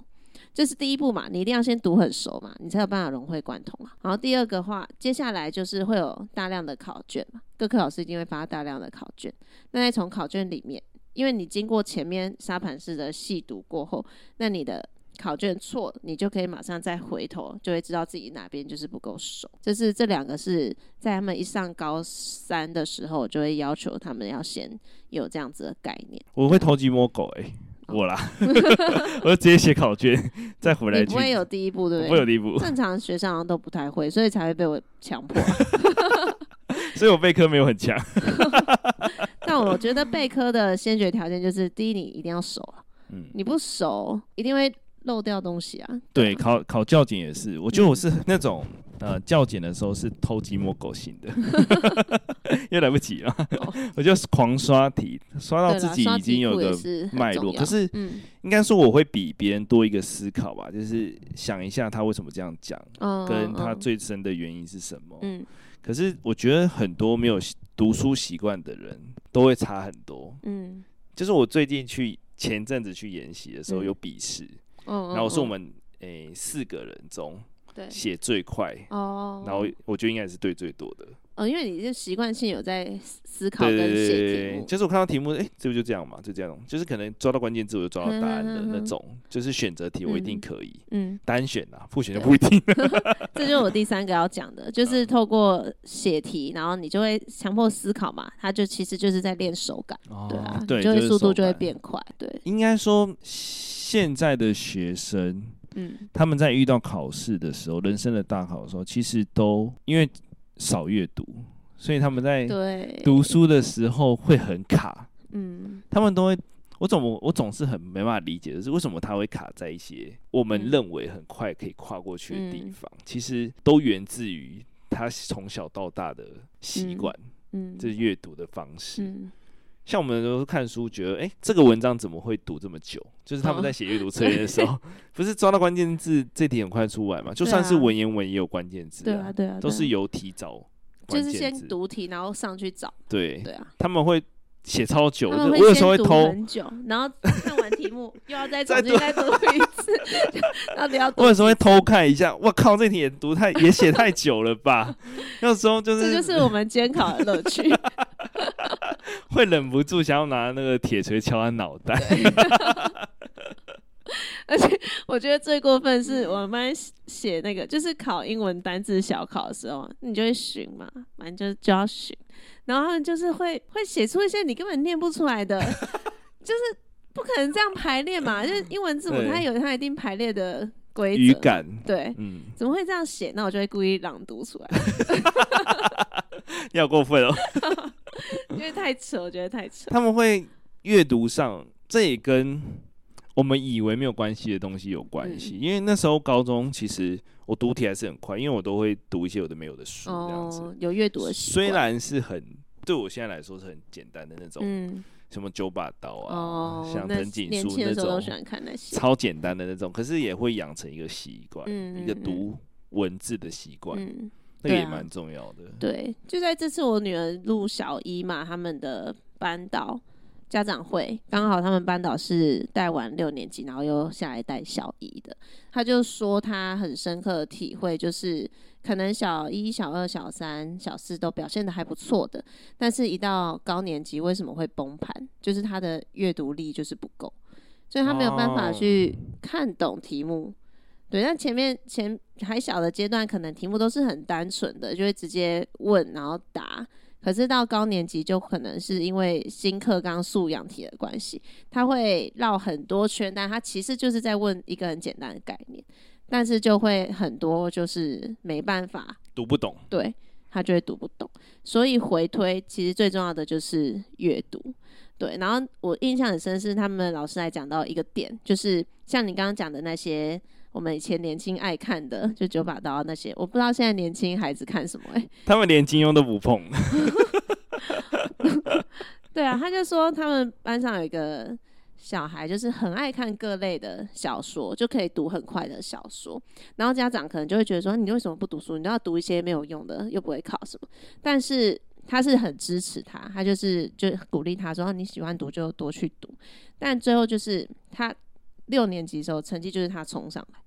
这是第一步嘛，你一定要先读很熟嘛，你才有办法融会贯通啊。然后第二个话，接下来就是会有大量的考卷嘛，各科老师一定会发大量的考卷，那在从考卷里面，因为你经过前面沙盘式的细读过后，那你的考卷错，你就可以马上再回头，就会知道自己哪边就是不够熟。就是这两个是在他们一上高三的时候，就会要求他们要先有这样子的概念。我会偷鸡摸狗哎、欸，我啦，<laughs> 我就直接写考卷再回来。你不会有第一步对不对？不会有第一步。正常学生好像都不太会，所以才会被我强迫。<laughs> 所以我备科没有很强。<laughs> 但我觉得备科的先决条件就是，第一你一定要熟啊，嗯，你不熟一定会。漏掉东西啊？对，考考教检也是。我觉得我是那种、嗯、呃，教检的时候是偷鸡摸狗型的，<laughs> 又来不及了。哦、<laughs> 我就狂刷题，刷到自己已经有个脉络。可是，应该说我会比别人多一个思考吧，就是想一下他为什么这样讲，嗯、跟他最深的原因是什么。嗯。可是我觉得很多没有读书习惯的人都会差很多。嗯。就是我最近去前阵子去研习的时候有笔试。嗯然后是我们诶、欸、四个人中写最快哦，然后我觉得应该是对最多的哦，因为你就习惯性有在思考跟写题目，就是我看到题目，哎，这不就这样嘛，就这样，就是可能抓到关键字我就抓到答案的那种，就是选择题我一定可以，嗯，单选啊，复选就不一定。<laughs> <laughs> 这就是我第三个要讲的，就是透过写题，然后你就会强迫思考嘛，它就其实就是在练手感，对啊，对，就会速度就会变快，对，应该说。现在的学生，嗯，他们在遇到考试的时候，人生的大考的时候，其实都因为少阅读，所以他们在读书的时候会很卡，嗯，他们都会，我总我总是很没办法理解的是，为什么他会卡在一些我们认为很快可以跨过去的地方，嗯、其实都源自于他从小到大的习惯，嗯，这阅读的方式。嗯。像我们都看书，觉得哎、欸，这个文章怎么会读这么久？就是他们在写阅读测验的时候，<laughs> 哦、不是抓到关键字，这题很快出来嘛？就算是文言文也有关键字，对啊，对啊，都是由题找，就是先读题，然后上去找。对对啊，他们会写超久，我有时候会偷很久，然后看完题目又要再重新再读一次，<laughs> 到底要？<laughs> 我有时候会偷看一下，我靠，这题也读太也写太久了吧？<laughs> 有时候就是，这就是我们监考的乐趣。会忍不住想要拿那个铁锤敲他脑袋，而且我觉得最过分是我们班写那个，就是考英文单字小考的时候，你就会寻嘛，反正就就要寻，然后就是会会写出一些你根本念不出来的，<laughs> 就是不可能这样排列嘛，<laughs> 就是英文字母它有它一定排列的规则，语感对，嗯，怎么会这样写？那我就会故意朗读出来，<laughs> 你好过分哦。因为太扯，我觉得太扯。他们会阅读上，这也跟我们以为没有关系的东西有关系。嗯、因为那时候高中，其实我读题还是很快，因为我都会读一些有的没有的书，这样子。哦、有阅读的习惯。虽然是很对我现在来说是很简单的那种，嗯、什么九把刀啊，哦、像藤井树那种，超简单的那种。可是也会养成一个习惯，嗯、一个读文字的习惯。嗯这个也蛮重要的。对，就在这次我女儿入小一嘛，他们的班导家长会刚好他们班导是带完六年级，然后又下来带小一的。他就说他很深刻的体会，就是可能小一、小二、小三、小四都表现得还不错的，但是一到高年级为什么会崩盘？就是他的阅读力就是不够，所以他没有办法去看懂题目。对，但前面前还小的阶段，可能题目都是很单纯的，就会直接问然后答。可是到高年级，就可能是因为新课纲素养题的关系，他会绕很多圈，但他其实就是在问一个很简单的概念，但是就会很多就是没办法读不懂，对，他就会读不懂。所以回推其实最重要的就是阅读。对，然后我印象很深是他们老师还讲到一个点，就是像你刚刚讲的那些。我们以前年轻爱看的，就九把刀那些，我不知道现在年轻孩子看什么哎、欸。<laughs> 他们连金庸都不碰。<laughs> 对啊，他就说他们班上有一个小孩，就是很爱看各类的小说，就可以读很快的小说。然后家长可能就会觉得说，你为什么不读书？你都要读一些没有用的，又不会考什么。但是他是很支持他，他就是就鼓励他说，你喜欢读就多去读。但最后就是他六年级的时候，成绩就是他冲上来。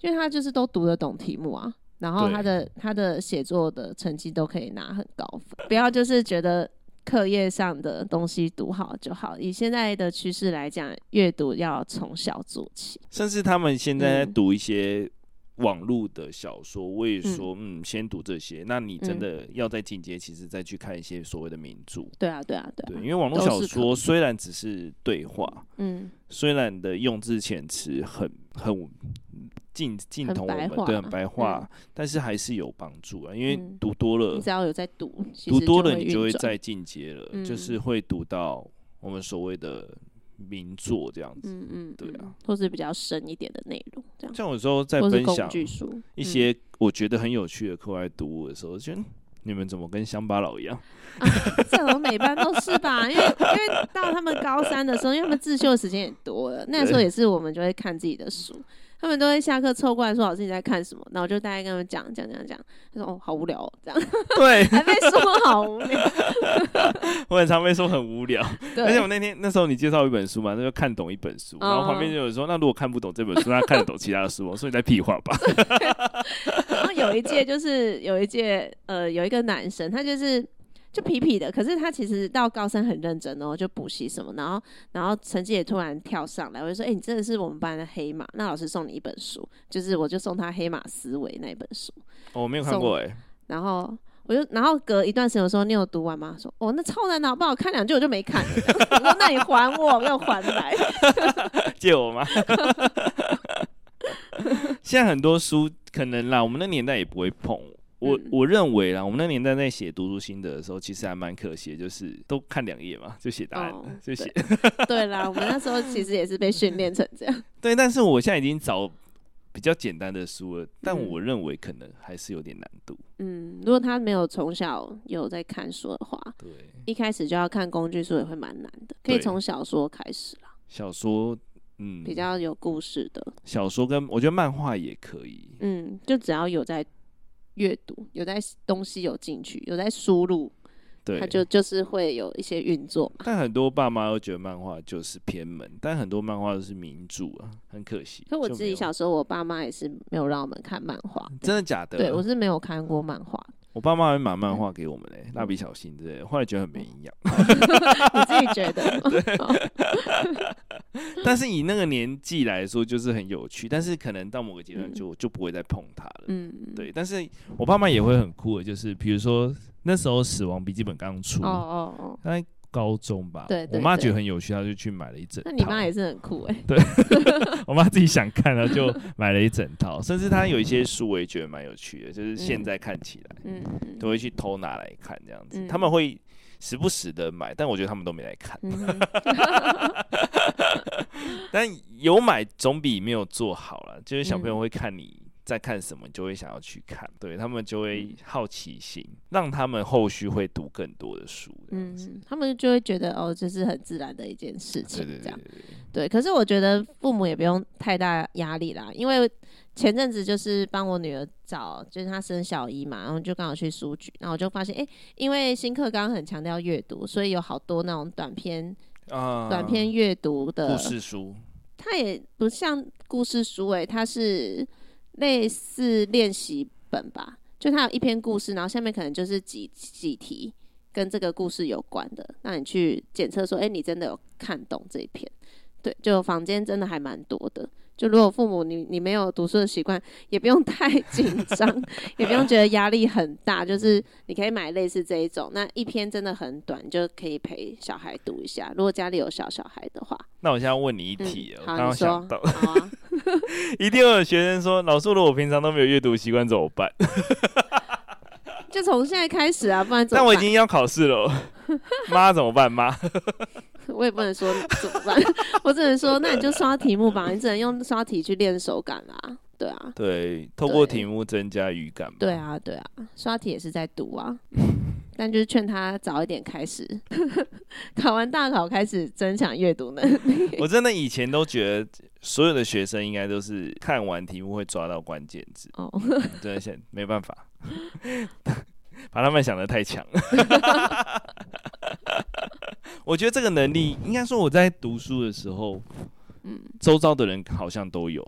因为他就是都读得懂题目啊，然后他的他的写作的成绩都可以拿很高分。不要就是觉得课业上的东西读好就好。以现在的趋势来讲，阅读要从小做起。甚至他们现在在读一些网络的小说，我也说，嗯，嗯，先读这些。那你真的要在进阶，其实再去看一些所谓的名著。对啊，对啊，对啊。对，因为网络小说虽然只是对话，嗯，虽然的用字遣词很很。近近同我们对很白话，嗯、但是还是有帮助啊，因为读多了，你只要有在读，读多了你就会再进阶了，嗯、就是会读到我们所谓的名作这样子，嗯嗯，对啊，或是比较深一点的内容，这样。像有时候在分享一些我觉得很有趣的课外读物的时候，觉得你们怎么跟乡巴佬一样？啊，这种每班都是吧？因为因为到他们高三的时候，因为他们自修的时间也多了，那时候也是我们就会看自己的书。他们都会下课凑过来说：“老师你在看什么？”然后我就大概跟他们讲讲讲讲。他说：“哦，好无聊哦，这样。”对，<laughs> 还被说好无聊。<laughs> 我很常被说很无聊。而且我那天那时候你介绍一本书嘛，那就看懂一本书，然后旁边就有人说：“那如果看不懂这本书，那看得懂其他的书？”我说：“你在屁话吧。<laughs> ”然后有一届就是有一届呃有一个男生，他就是。就痞痞的，可是他其实到高三很认真哦，就补习什么，然后然后成绩也突然跳上来，我就说，哎、欸，你真的是我们班的黑马，那老师送你一本书，就是我就送他《黑马思维》那一本书。哦，我没有看过哎。然后我就，然后隔一段时间我说，你有读完吗？说，哦，那超难的，不好看两句我就没看了。<laughs> 我说，那你还我，没有还来。<laughs> 借我吗？<laughs> 现在很多书可能啦，我们那年代也不会碰。我我认为啦，我们那年代在写读书心得的时候，其实还蛮可惜的，就是都看两页嘛，<laughs> 就写答案，哦、<laughs> 就写对。对啦，我们那时候其实也是被训练成这样。对，<laughs> 但是我现在已经找比较简单的书了，但我认为可能还是有点难度。嗯，如果他没有从小有在看书的话，对，一开始就要看工具书也会蛮难的，可以从小说开始啦。小说，嗯，比较有故事的小说跟我觉得漫画也可以。嗯，就只要有在。阅读有在东西有进去，有在输入，对，他就就是会有一些运作嘛。但很多爸妈都觉得漫画就是偏门，但很多漫画都是名著啊，很可惜。可我自己小时候，我爸妈也是没有让我们看漫画。真的假的？对，我是没有看过漫画。我爸妈会买漫画给我们嘞，蜡笔小新之类的，后来觉得很没营养。你自己觉得？<laughs> <laughs> 但是以那个年纪来说，就是很有趣。但是可能到某个阶段就就不会再碰它了。嗯，对。但是我爸妈也会很酷的，就是比如说那时候《死亡笔记本》刚出，哦哦哦，在高中吧。对，我妈觉得很有趣，她就去买了一整套。那你妈也是很酷哎。对，<laughs> 我妈自己想看，然后就买了一整套。<laughs> 甚至她有一些书，我也觉得蛮有趣的，就是现在看起来，嗯，都会去偷拿来看这样子。他们会。时不时的买，但我觉得他们都没来看。<laughs> 但有买总比没有做好了。就是小朋友会看你在看什么，就会想要去看，对他们就会好奇心，让他们后续会读更多的书。嗯，他们就会觉得哦，这是很自然的一件事情，这样。对，可是我觉得父母也不用太大压力啦，因为。前阵子就是帮我女儿找，就是她生小一嘛，然后就刚好去书局，然后我就发现，哎、欸，因为新课刚刚很强调阅读，所以有好多那种短篇，呃、短篇阅读的故事书，它也不像故事书、欸，哎，它是类似练习本吧，就它有一篇故事，然后下面可能就是几几题跟这个故事有关的，让你去检测说，哎、你真的有看懂这一篇？对，就房间真的还蛮多的。就如果父母你你没有读书的习惯，也不用太紧张，<laughs> 也不用觉得压力很大。就是你可以买类似这一种，那一篇真的很短，就可以陪小孩读一下。如果家里有小小孩的话，那我现在问你一题，嗯、我刚刚想到，好啊、<laughs> 一定会有学生说，老师，如果我平常都没有阅读习惯怎么办？就从现在开始啊，不然怎么办？但我已经要考试了，妈怎么办？妈。我也不能说怎么办，<laughs> 我只能说，那你就刷题目吧，你只能用刷题去练手感啦，对啊，对，透过题目增加语感嘛，对啊，对啊，刷题也是在读啊，<laughs> 但就是劝他早一点开始，<laughs> 考完大考开始增强阅读能力。我真的以前都觉得所有的学生应该都是看完题目会抓到关键字，哦，对，现没办法，把他们想的太强了。我觉得这个能力，应该说我在读书的时候，嗯，周遭的人好像都有，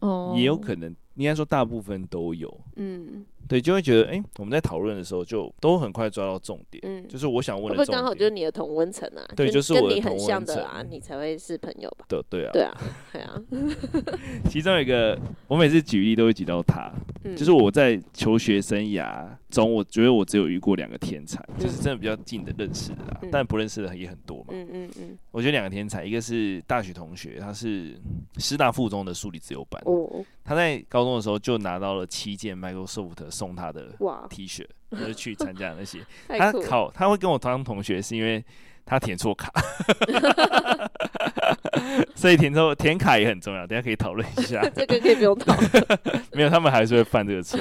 哦，也有可能应该说大部分都有，嗯，对，就会觉得哎、欸，我们在讨论的时候就都很快抓到重点。嗯，就是我想问的重点。刚好就是你的同温层啊？对，就是我同温层。跟你很像的啊，你才会是朋友吧？对对啊，对啊，对啊。<laughs> 其中有一个，我每次举例都会举到他，嗯、就是我在求学生涯中，我觉得我只有遇过两个天才，嗯、就是真的比较近的认识的啦，嗯、但不认识的也很多嘛。嗯嗯嗯。我觉得两个天才，一个是大学同学，他是师大附中的数理自由班。哦。他在高中的时候就拿到了七件 Microsoft 送他的 T 恤，哇就是去参加那些。<laughs> 他考他会跟我当同学，是因为他填错卡，<laughs> 所以填错填卡也很重要。等下可以讨论一下，<laughs> 这个可以不用讨论。<laughs> 没有，他们还是会犯这个错。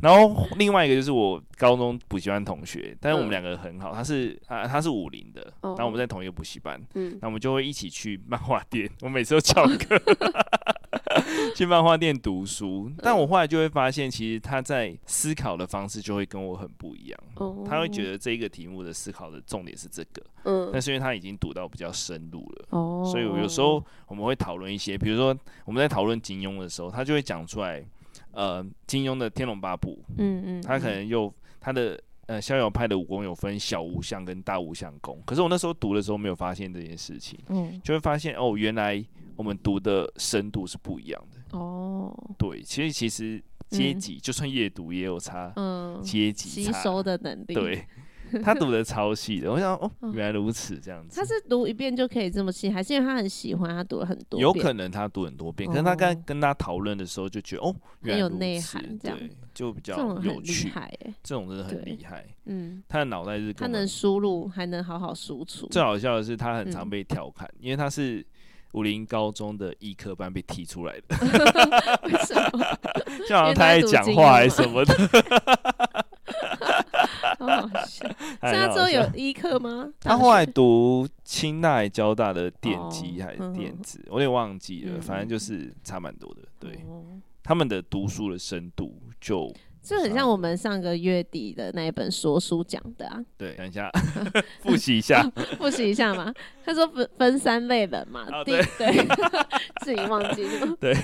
然后另外一个就是我高中补习班同学，但是我们两个很好，他是啊他是武陵的，然后我们在同一个补习班，嗯，那我们就会一起去漫画店，我每次都翘课。<laughs> 去漫画店读书，但我后来就会发现，其实他在思考的方式就会跟我很不一样。嗯、他会觉得这一个题目的思考的重点是这个，嗯，但是因为他已经读到比较深入了，哦，所以我有时候我们会讨论一些，比如说我们在讨论金庸的时候，他就会讲出来，呃，金庸的《天龙八部》，嗯嗯，他可能又他的呃逍遥派的武功有分小无相跟大无相功，可是我那时候读的时候没有发现这件事情，嗯，就会发现哦，原来。我们读的深度是不一样的。哦，对，其实其实阶级、嗯、就算夜读也有差，嗯，阶级吸收的能力，对，他读的超细的，<laughs> 我想哦，原来如此这样子。他是读一遍就可以这么细，还是因为他很喜欢他读了很多遍？有可能他读很多遍，可是他刚跟，跟他讨论的时候就觉得哦，很有内涵，这样。对，就比较有趣，这种真的很厉害，嗯，他的脑袋是他能输入还能好好输出。最好笑的是他很常被调侃，因为他是。武林高中的医科班被踢出来的，<laughs> 为什么？就好像他在讲话还是什么的，<laughs> 好好笑。现在之后有医科吗？他后来读清奈、交大的电机还是电子，我有点忘记了。反正就是差蛮多的。对，他们的读书的深度就。这很像我们上个月底的那一本说书讲的啊。对，等一下，<laughs> 复习一下，<laughs> 复习一下嘛。他说分分三类人嘛，第对，<laughs> 自己忘记了。对，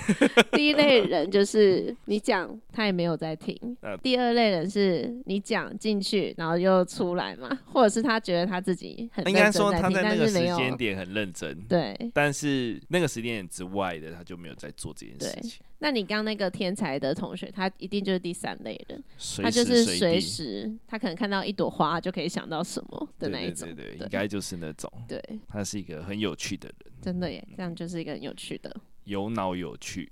第一类人就是你讲他也没有在听。第二类人是你讲进去然后又出来嘛，或者是他觉得他自己很认真在听，应该说他在那个时间点很认真。对，但是那个时间点之外的他就没有在做这件事情。那你刚那个天才的同学，他一定就是第三类人，他就是随时他可能看到一朵花就可以想到什么的那一种，对对对，应该就是那种，对，他是一个很有趣的人，真的耶，这样就是一个很有趣的，有脑有趣，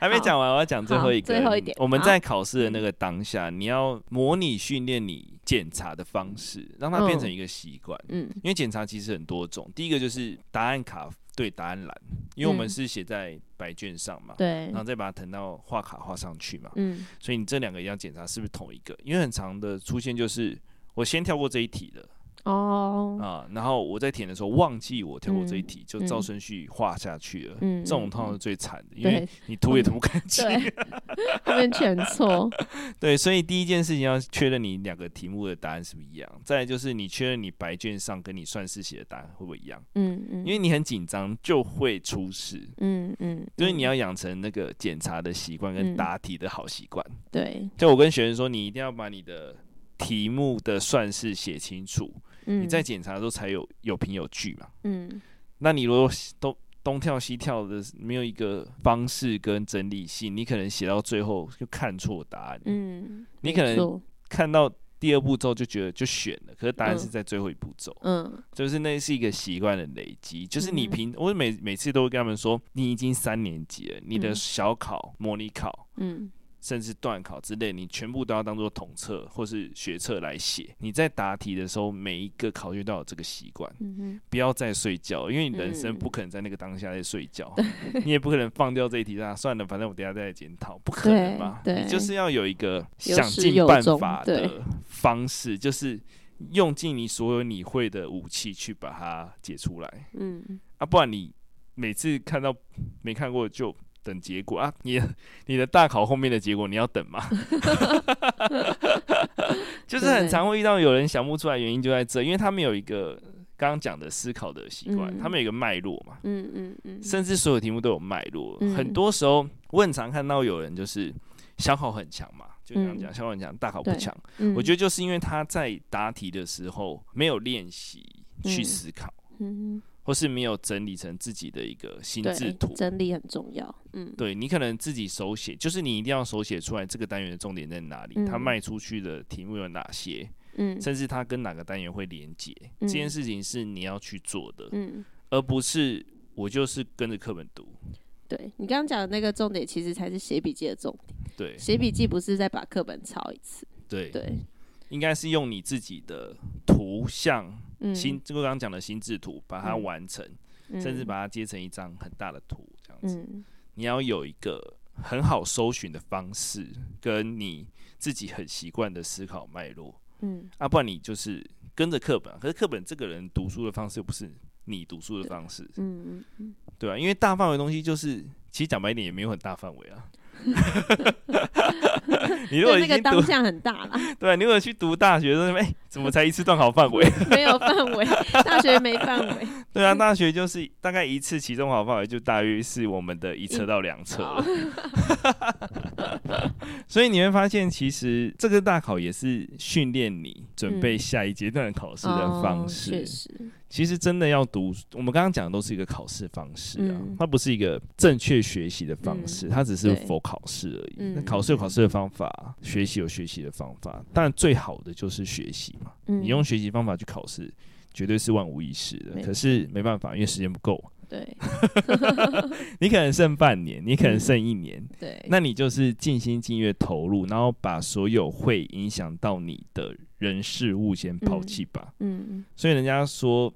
还没讲完，我要讲最后一个，最后一点，我们在考试的那个当下，你要模拟训练你检查的方式，让它变成一个习惯，嗯，因为检查其实很多种，第一个就是答案卡。对答案栏，因为我们是写在白卷上嘛，对，然后再把它腾到画卡画上去嘛，嗯，所以你这两个一定要检查是不是同一个，因为很长的出现就是我先跳过这一题了。哦啊，然后我在填的时候忘记我跳过这一题，就照顺序画下去了。嗯，这种通常是最惨的，因为你涂也涂不干 <laughs> 净，<laughs> 后面全错。<laughs> 对，所以第一件事情要确认你两个题目的答案是不是一样，再来就是你确认你白卷上跟你算式写的答案会不会一样。嗯嗯，因为你很紧张就会出事。嗯嗯，所以你要养成那个检查的习惯跟答题的好习惯。对，就我跟学生说，你一定要把你的题目的算式写清楚。你在检查的时候才有有凭有据嘛？嗯，那你如果东东跳西跳的，没有一个方式跟整理性，你可能写到最后就看错答案。嗯，你可能看到第二步骤就觉得就选了，可是答案是在最后一步骤。嗯，就是那是一个习惯的累积。就是你平，我每每次都会跟他们说，你已经三年级了，你的小考、模拟考，嗯。甚至段考之类，你全部都要当做统测或是学测来写。你在答题的时候，每一个考卷都有这个习惯，嗯、不要再睡觉，因为你人生不可能在那个当下在睡觉，嗯、<laughs> 你也不可能放掉这一题啊，算了，反正我等下再来检讨，不可能嘛。你就是要有一个想尽办法的方式，就是用尽你所有你会的武器去把它解出来。嗯，啊，不然你每次看到没看过就。等结果啊！你你的大考后面的结果你要等吗？<laughs> 就是很常会遇到有人想不出来，原因就在这，因为他们有一个刚刚讲的思考的习惯，他们有一个脉络嘛，嗯嗯嗯，甚至所有题目都有脉络。很多时候，我很常看到有人就是小考很强嘛，就这样讲，小考很强，大考不强。我觉得就是因为他在答题的时候没有练习去思考，或是没有整理成自己的一个心智图。整理很重要，嗯，对，你可能自己手写，就是你一定要手写出来这个单元的重点在哪里，它卖出去的题目有哪些。嗯，甚至它跟哪个单元会连接，嗯、这件事情是你要去做的，嗯，而不是我就是跟着课本读。对，你刚刚讲的那个重点，其实才是写笔记的重点。对，写笔记不是在把课本抄一次。对对，应该是用你自己的图像，嗯、心，就刚刚讲的心智图，把它完成，嗯、甚至把它接成一张很大的图，这样子。嗯、你要有一个很好搜寻的方式，跟你自己很习惯的思考脉络。嗯，啊，不然你就是跟着课本，可是课本这个人读书的方式又不是你读书的方式，嗯嗯嗯，对啊，因为大范围东西就是，其实讲白一点也没有很大范围啊。<laughs> 你如果那个当下很大了，<laughs> 对，你如果去读大学，说哎，怎么才一次断考范围？<laughs> 没有范围，大学没范围。对啊，大学就是大概一次期中考范围就大约是我们的一车到两册了。所以你会发现，其实这个大考也是训练你准备下一阶段考试的方式。确实。其实真的要读，我们刚刚讲的都是一个考试方式啊，嗯、它不是一个正确学习的方式，嗯、它只是否考试而已。那考试有考试的方法，嗯、学习有学习的方法，但最好的就是学习嘛。嗯、你用学习方法去考试，绝对是万无一失的。可是没办法，因为时间不够。对，<laughs> 你可能剩半年，你可能剩一年。嗯、对，那你就是尽心尽力投入，然后把所有会影响到你的人事物先抛弃吧。嗯，嗯所以人家说。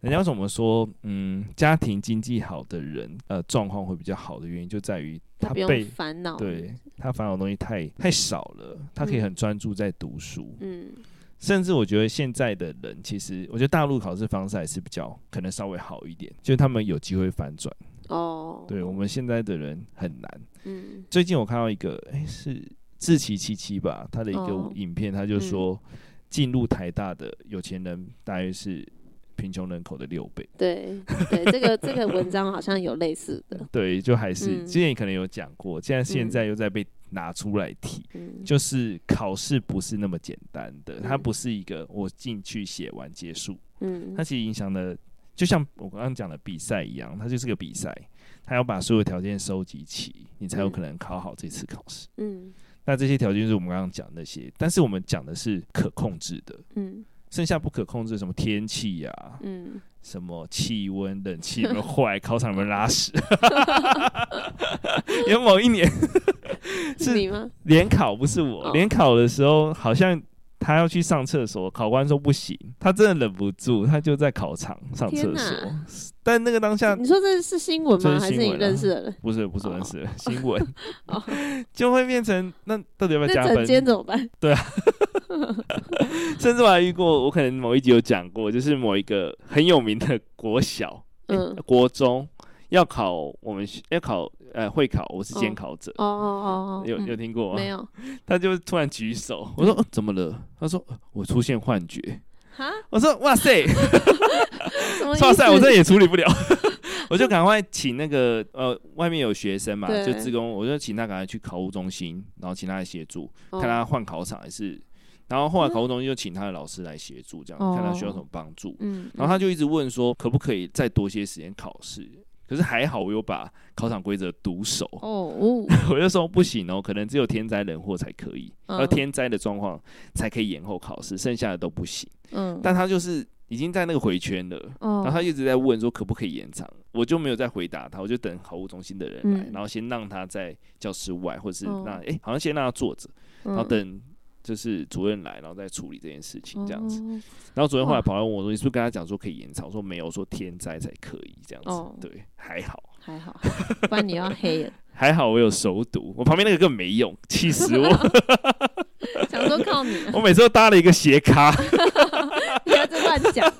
人家为什么说，嗯，家庭经济好的人，呃，状况会比较好的原因，就在于他被烦恼，对他烦恼的东西太太少了，他可以很专注在读书。嗯，甚至我觉得现在的人，其实我觉得大陆考试方式还是比较可能稍微好一点，就是他们有机会反转。哦，对我们现在的人很难。嗯，最近我看到一个，哎，是志奇七七吧，他的一个影片，他就说，进入台大的有钱人大约是。贫穷人口的六倍。对对，这个这个文章好像有类似的。<laughs> 对，就还是、嗯、之前可能有讲过，现在现在又在被拿出来提，嗯、就是考试不是那么简单的，嗯、它不是一个我进去写完结束，嗯，它其实影响的，就像我刚刚讲的比赛一样，它就是个比赛，它要把所有条件收集齐，你才有可能考好这次考试。嗯，那这些条件就是我们刚刚讲那些，但是我们讲的是可控制的。嗯。剩下不可控制什么天气呀，嗯，什么气温、冷气有没有坏，考场有没有拉屎？<laughs> 有某一年是你吗？联考不是我，联考的时候好像他要去上厕所，考官说不行，他真的忍不住，他就在考场上厕所。但那个当下，你说这是新闻吗？还是你认识的人？不是，不是认识的新闻，<laughs> 就会变成那到底要不要加分？怎么办？对啊。<laughs> 甚至我还遇过，我可能某一集有讲过，就是某一个很有名的国小，嗯，国中要考我们要考呃会考，我是监考者，哦哦哦，有有听过吗？没有，<laughs> 他就突然举手，我说怎么了？他说我出现幻觉，哈，我说哇塞，<laughs> 哇塞，我这也处理不了，<laughs> 我就赶快请那个呃外面有学生嘛，就职工，我就请他赶快去考务中心，然后请他来协助，看他换考场还是。然后后来考务中心就请他的老师来协助，这样、嗯、看他需要什么帮助。嗯，然后他就一直问说，可不可以再多些时间考试？可是还好我有把考场规则读熟。哦，<laughs> 我就说不行哦，可能只有天灾人祸才可以，而、嗯、天灾的状况才可以延后考试，剩下的都不行。嗯，但他就是已经在那个回圈了，嗯、然后他一直在问说可不可以延长，我就没有再回答他，我就等考务中心的人来，嗯、然后先让他在教室外，或者是让哎、嗯欸，好像先让他坐着，然后等。就是主任来，然后再处理这件事情这样子。然后主任后来跑来问我说：“你是不是跟他讲说可以延长？”我说：“没有，说天灾才可以这样子。”对，还好，还好，不然你要黑了。<laughs> 还好我有熟读，我旁边那个根本没用，气死我！<laughs> 想说靠你，我每次都搭了一个斜咖，<laughs> 不要再乱讲。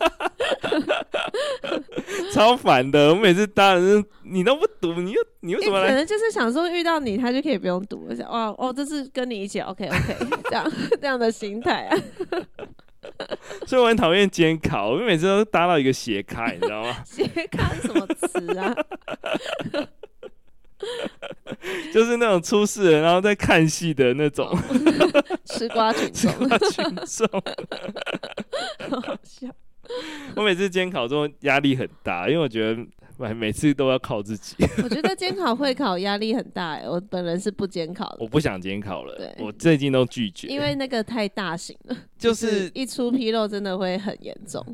<laughs> 超烦的，我每次搭人，你都不读，你又你为什么来？可能就是想说遇到你，他就可以不用读了。想哇哦，这是跟你一起，OK OK，<laughs> 这样这样的心态啊。<laughs> 所以我很讨厌监考，我每次都搭到一个斜卡，你知道吗？斜卡是什么词啊？就是那种出事了，然后在看戏的那种吃瓜群众，吃瓜群众，好好笑。<laughs> 我每次监考中压力很大，因为我觉得每每次都要靠自己。<laughs> 我觉得监考会考压力很大，哎，我本人是不监考的。我不想监考了，对我最近都拒绝，因为那个太大型了，就是一出纰漏真的会很严重。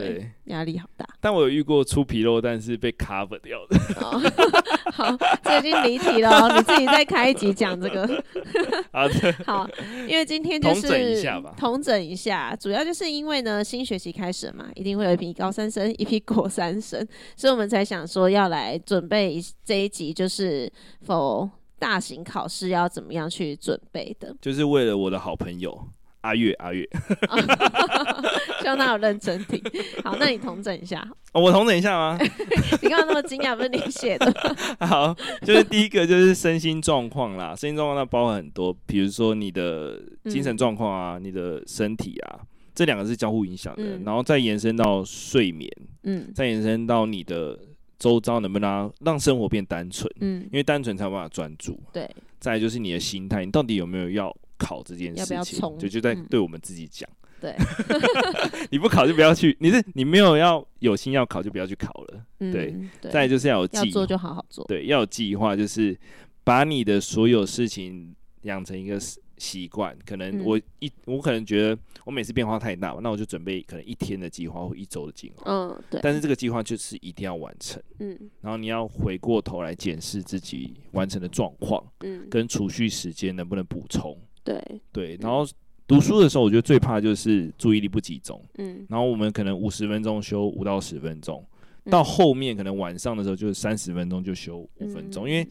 对，压力好大。但我有遇过出纰漏，但是被 cover 掉的。哦、<laughs> 好，这已经离题了，你自己再开一集讲这个。<laughs> 好的，<laughs> 好，因为今天就是统整一下吧。统整一下，主要就是因为呢，新学期开始了嘛，一定会有一批高三生，一批国三生，所以我们才想说要来准备这一集，就是否大型考试要怎么样去准备的，就是为了我的好朋友。阿月，阿月，<laughs> 希望他有认真听。好，那你同整一下。哦，我同整一下吗？<laughs> 你刚刚那么惊讶，不是你写的。<laughs> 好，就是第一个就是身心状况啦，身心状况它包含很多，比如说你的精神状况啊，嗯、你的身体啊，这两个是交互影响的，嗯、然后再延伸到睡眠，嗯，再延伸到你的周遭能不能让，让生活变单纯，嗯，因为单纯才有办法专注。对，再来就是你的心态，你到底有没有要？考这件事情，要不要就就在对我们自己讲。对，<laughs> <laughs> 你不考就不要去。你是你没有要有心要考，就不要去考了。对，再就是要有计划，做就好好做。对，要有计划，就是把你的所有事情养成一个习惯。可能我一我可能觉得我每次变化太大，那我就准备可能一天的计划或一周的计划。嗯，对。但是这个计划就是一定要完成。嗯。然后你要回过头来检视自己完成的状况。嗯。跟储蓄时间能不能补充？对对，然后读书的时候，我觉得最怕就是注意力不集中。嗯，然后我们可能五十分钟休五到十分钟，到后面可能晚上的时候就是三十分钟就休五分钟，因为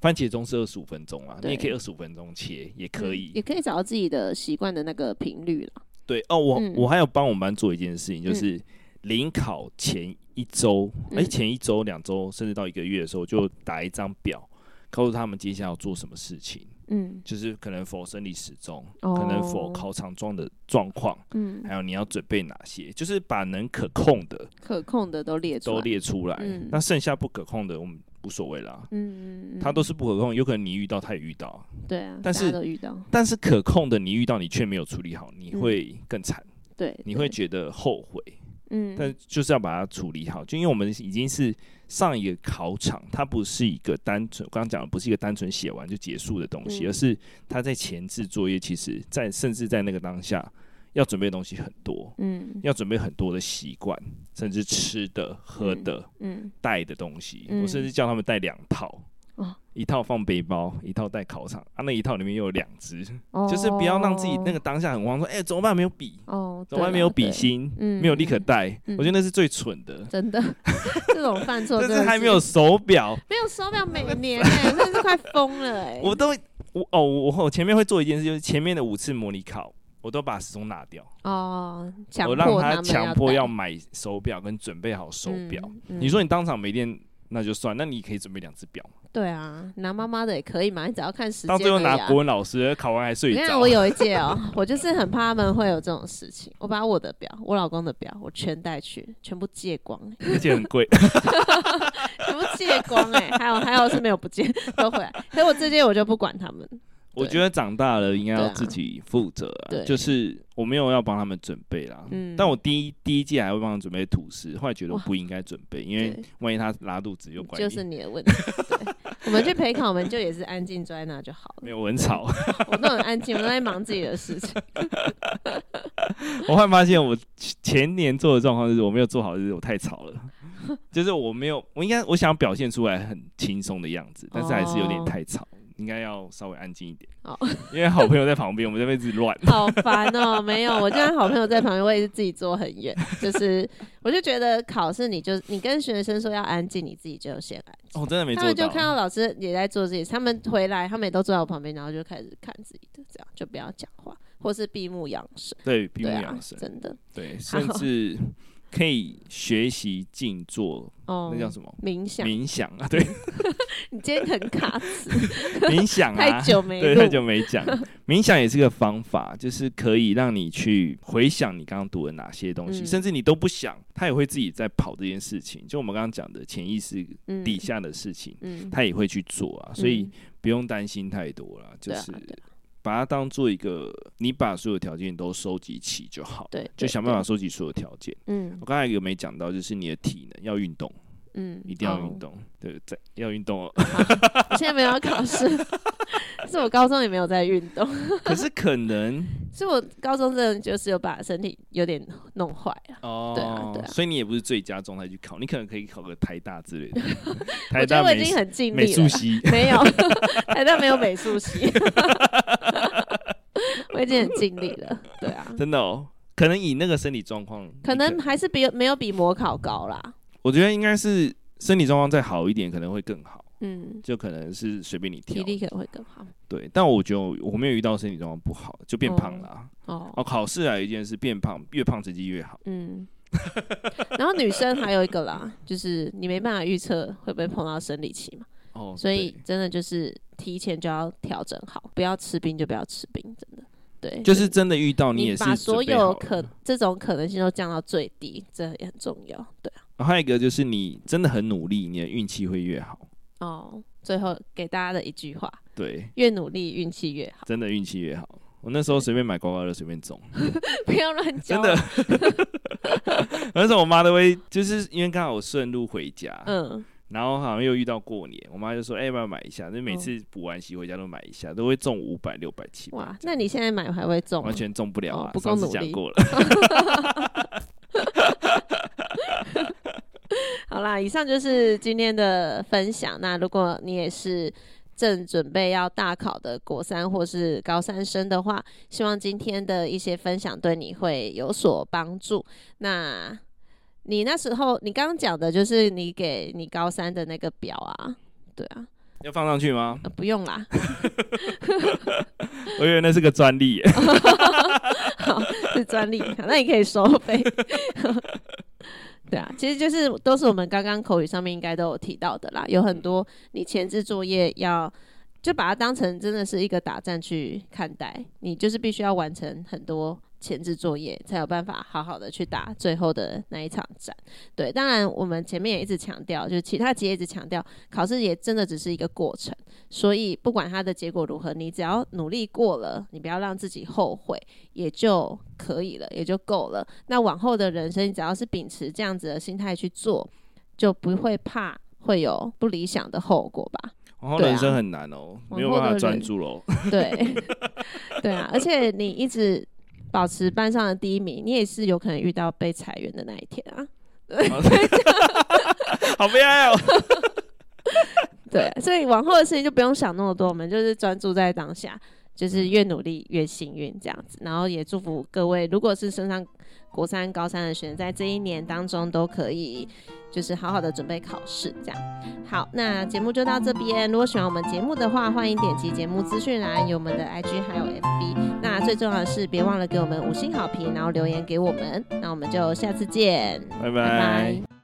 番茄钟是二十五分钟啊，你也可以二十五分钟切，也可以，也可以找到自己的习惯的那个频率了。对哦，我我还有帮我们班做一件事情，就是临考前一周，哎，前一周、两周，甚至到一个月的时候，就打一张表，告诉他们接下来要做什么事情。嗯，就是可能否生理时钟，哦、可能否考场状的状况，嗯，还有你要准备哪些，就是把能可控的、可控的都列出来，都列出来。嗯、那剩下不可控的，我们无所谓啦。嗯嗯，它都是不可控，有可能你遇到，他也遇到。对啊，但是但是可控的，你遇到你却没有处理好，你会更惨。嗯、对，你会觉得后悔。嗯，但就是要把它处理好，就因为我们已经是上一个考场，它不是一个单纯，刚刚讲的不是一个单纯写完就结束的东西，嗯、而是它在前置作业，其实在甚至在那个当下要准备的东西很多，嗯，要准备很多的习惯，甚至吃的、喝的、嗯，带的东西，嗯、我甚至叫他们带两套。哦，一套放背包，一套带考场啊。那一套里面又有两支，哦、就是不要让自己那个当下很慌，说：“哎、欸，怎么办？没有笔哦，怎么办？没有笔芯，嗯，没有立刻带。嗯”我觉得那是最蠢的，真的。<laughs> 这种犯错，但是还没有手表，没有手表，每年哎、欸，真是快疯了哎、欸。我都我哦，我我前面会做一件事，就是前面的五次模拟考，我都把时钟拿掉哦，我让他强迫要买手表跟准备好手表。嗯嗯、你说你当场没电那就算，那你可以准备两只表。对啊，拿妈妈的也可以嘛，你只要看时间。到最后拿国文老师考完还睡着。你看我有一届哦，<laughs> 我就是很怕他们会有这种事情。我把我的表、我老公的表，我全带去，全部借光。而且很贵，<laughs> 全部借光哎、欸，还有还有是没有不借都回来。所以我这届我就不管他们。我觉得长大了应该要自己负责啊，对就是我没有要帮他们准备啦。嗯，但我第一第一季还会帮他们准备吐司，后来觉得我不应该准备，因为万一他拉肚子又怪你。就是你的问题。对，我们去陪考，我们就也是安静坐在那就好了，<laughs> 没有很吵。<laughs> 我都很安静，我都在忙自己的事情。<laughs> 我会发现我前年做的状况就是我没有做好，就是我太吵了，就是我没有，我应该我想表现出来很轻松的样子，但是还是有点太吵。应该要稍微安静一点哦，因为好朋友在旁边，我们这边自己乱。好烦哦，没有，我就算好朋友在旁边，我也是自己坐很远。<laughs> 就是，我就觉得考试，你就你跟学生说要安静，你自己就先安静。哦，真的没错。他们就看到老师也在做自己，他们回来，他们也都坐在我旁边，然后就开始看自己的，这样就不要讲话，或是闭目养神。对，闭目养神，真的。对，甚至。可以学习静坐，哦，那叫什么？冥想。冥想啊，对。<laughs> 你今天很卡词。<laughs> 冥想啊，太久没对，太久没讲。<laughs> 冥想也是个方法，就是可以让你去回想你刚刚读的哪些东西，嗯、甚至你都不想，他也会自己在跑这件事情。就我们刚刚讲的潜意识底下的事情，嗯，他也会去做啊，所以不用担心太多了，就是。把它当做一个，你把所有条件都收集齐就好。对，就想办法收集所有条件。嗯，我刚才有没讲到，就是你的体能要运动。嗯，一定要运动。对，在要运动哦。<laughs> 我现在没有要考试，<laughs> 是我高中也没有在运动。<laughs> 可是可能是我高中真的就是有把身体有点弄坏啊。哦，对啊，对啊。所以你也不是最佳状态去考，你可能可以考个台大之类的。台大我已经很尽力了。美术系没有，台大没有美术系。我已经很尽力了，对啊。真的哦，可能以那个身体状况，可能还是比没有比模考高啦。我觉得应该是身体状况再好一点，可能会更好。嗯，就可能是随便你挑，体力可能会更好。对，但我觉得我没有遇到身体状况不好就变胖了啊。哦，哦，考试还有一件事，变胖越胖成绩越好。嗯，然后女生还有一个啦，就是你没办法预测会不会碰到生理期嘛。哦，所以真的就是提前就要调整好，不要吃冰就不要吃冰，真的。对，就是真的遇到你也是把所有可这种可能性都降到最低，这也很重要。对啊。还有一个就是你真的很努力，你的运气会越好。哦，最后给大家的一句话，对，越努力运气越好，真的运气越好。我那时候随便买刮刮乐，随便中，<laughs> 不要乱讲。真的，<laughs> 那时候我妈都会，就是因为刚好我顺路回家，嗯，然后好像又遇到过年，我妈就说：“哎、欸，要不要买一下？”就每次补完习回家都买一下，都会中五百、六百、七百。哇，那你现在买还会中？完全中不了啊！哦、不够努力。讲过了。<laughs> 好啦，以上就是今天的分享。那如果你也是正准备要大考的国三或是高三生的话，希望今天的一些分享对你会有所帮助。那你那时候你刚刚讲的就是你给你高三的那个表啊，对啊，要放上去吗？呃、不用啦，我以为那是个专利耶，<laughs> 好，是专利，那你可以收费。对啊，其实就是都是我们刚刚口语上面应该都有提到的啦，有很多你前置作业要就把它当成真的是一个打战去看待，你就是必须要完成很多。前置作业才有办法好好的去打最后的那一场战。对，当然我们前面也一直强调，就是其他企业一直强调，考试也真的只是一个过程。所以不管它的结果如何，你只要努力过了，你不要让自己后悔，也就可以了，也就够了。那往后的人生，你只要是秉持这样子的心态去做，就不会怕会有不理想的后果吧。往后人生很难哦，没有办法专注喽。<laughs> 对，<laughs> 对啊，而且你一直。保持班上的第一名，你也是有可能遇到被裁员的那一天啊！对，<laughs> 好悲哀哦。对，所以往后的事情就不用想那么多，我们就是专注在当下，就是越努力越幸运这样子。然后也祝福各位，如果是升上国三、高三的学生，在这一年当中都可以。就是好好的准备考试，这样。好，那节目就到这边。如果喜欢我们节目的话，欢迎点击节目资讯栏，有我们的 IG 还有 FB。那最重要的是，别忘了给我们五星好评，然后留言给我们。那我们就下次见，拜拜。拜拜。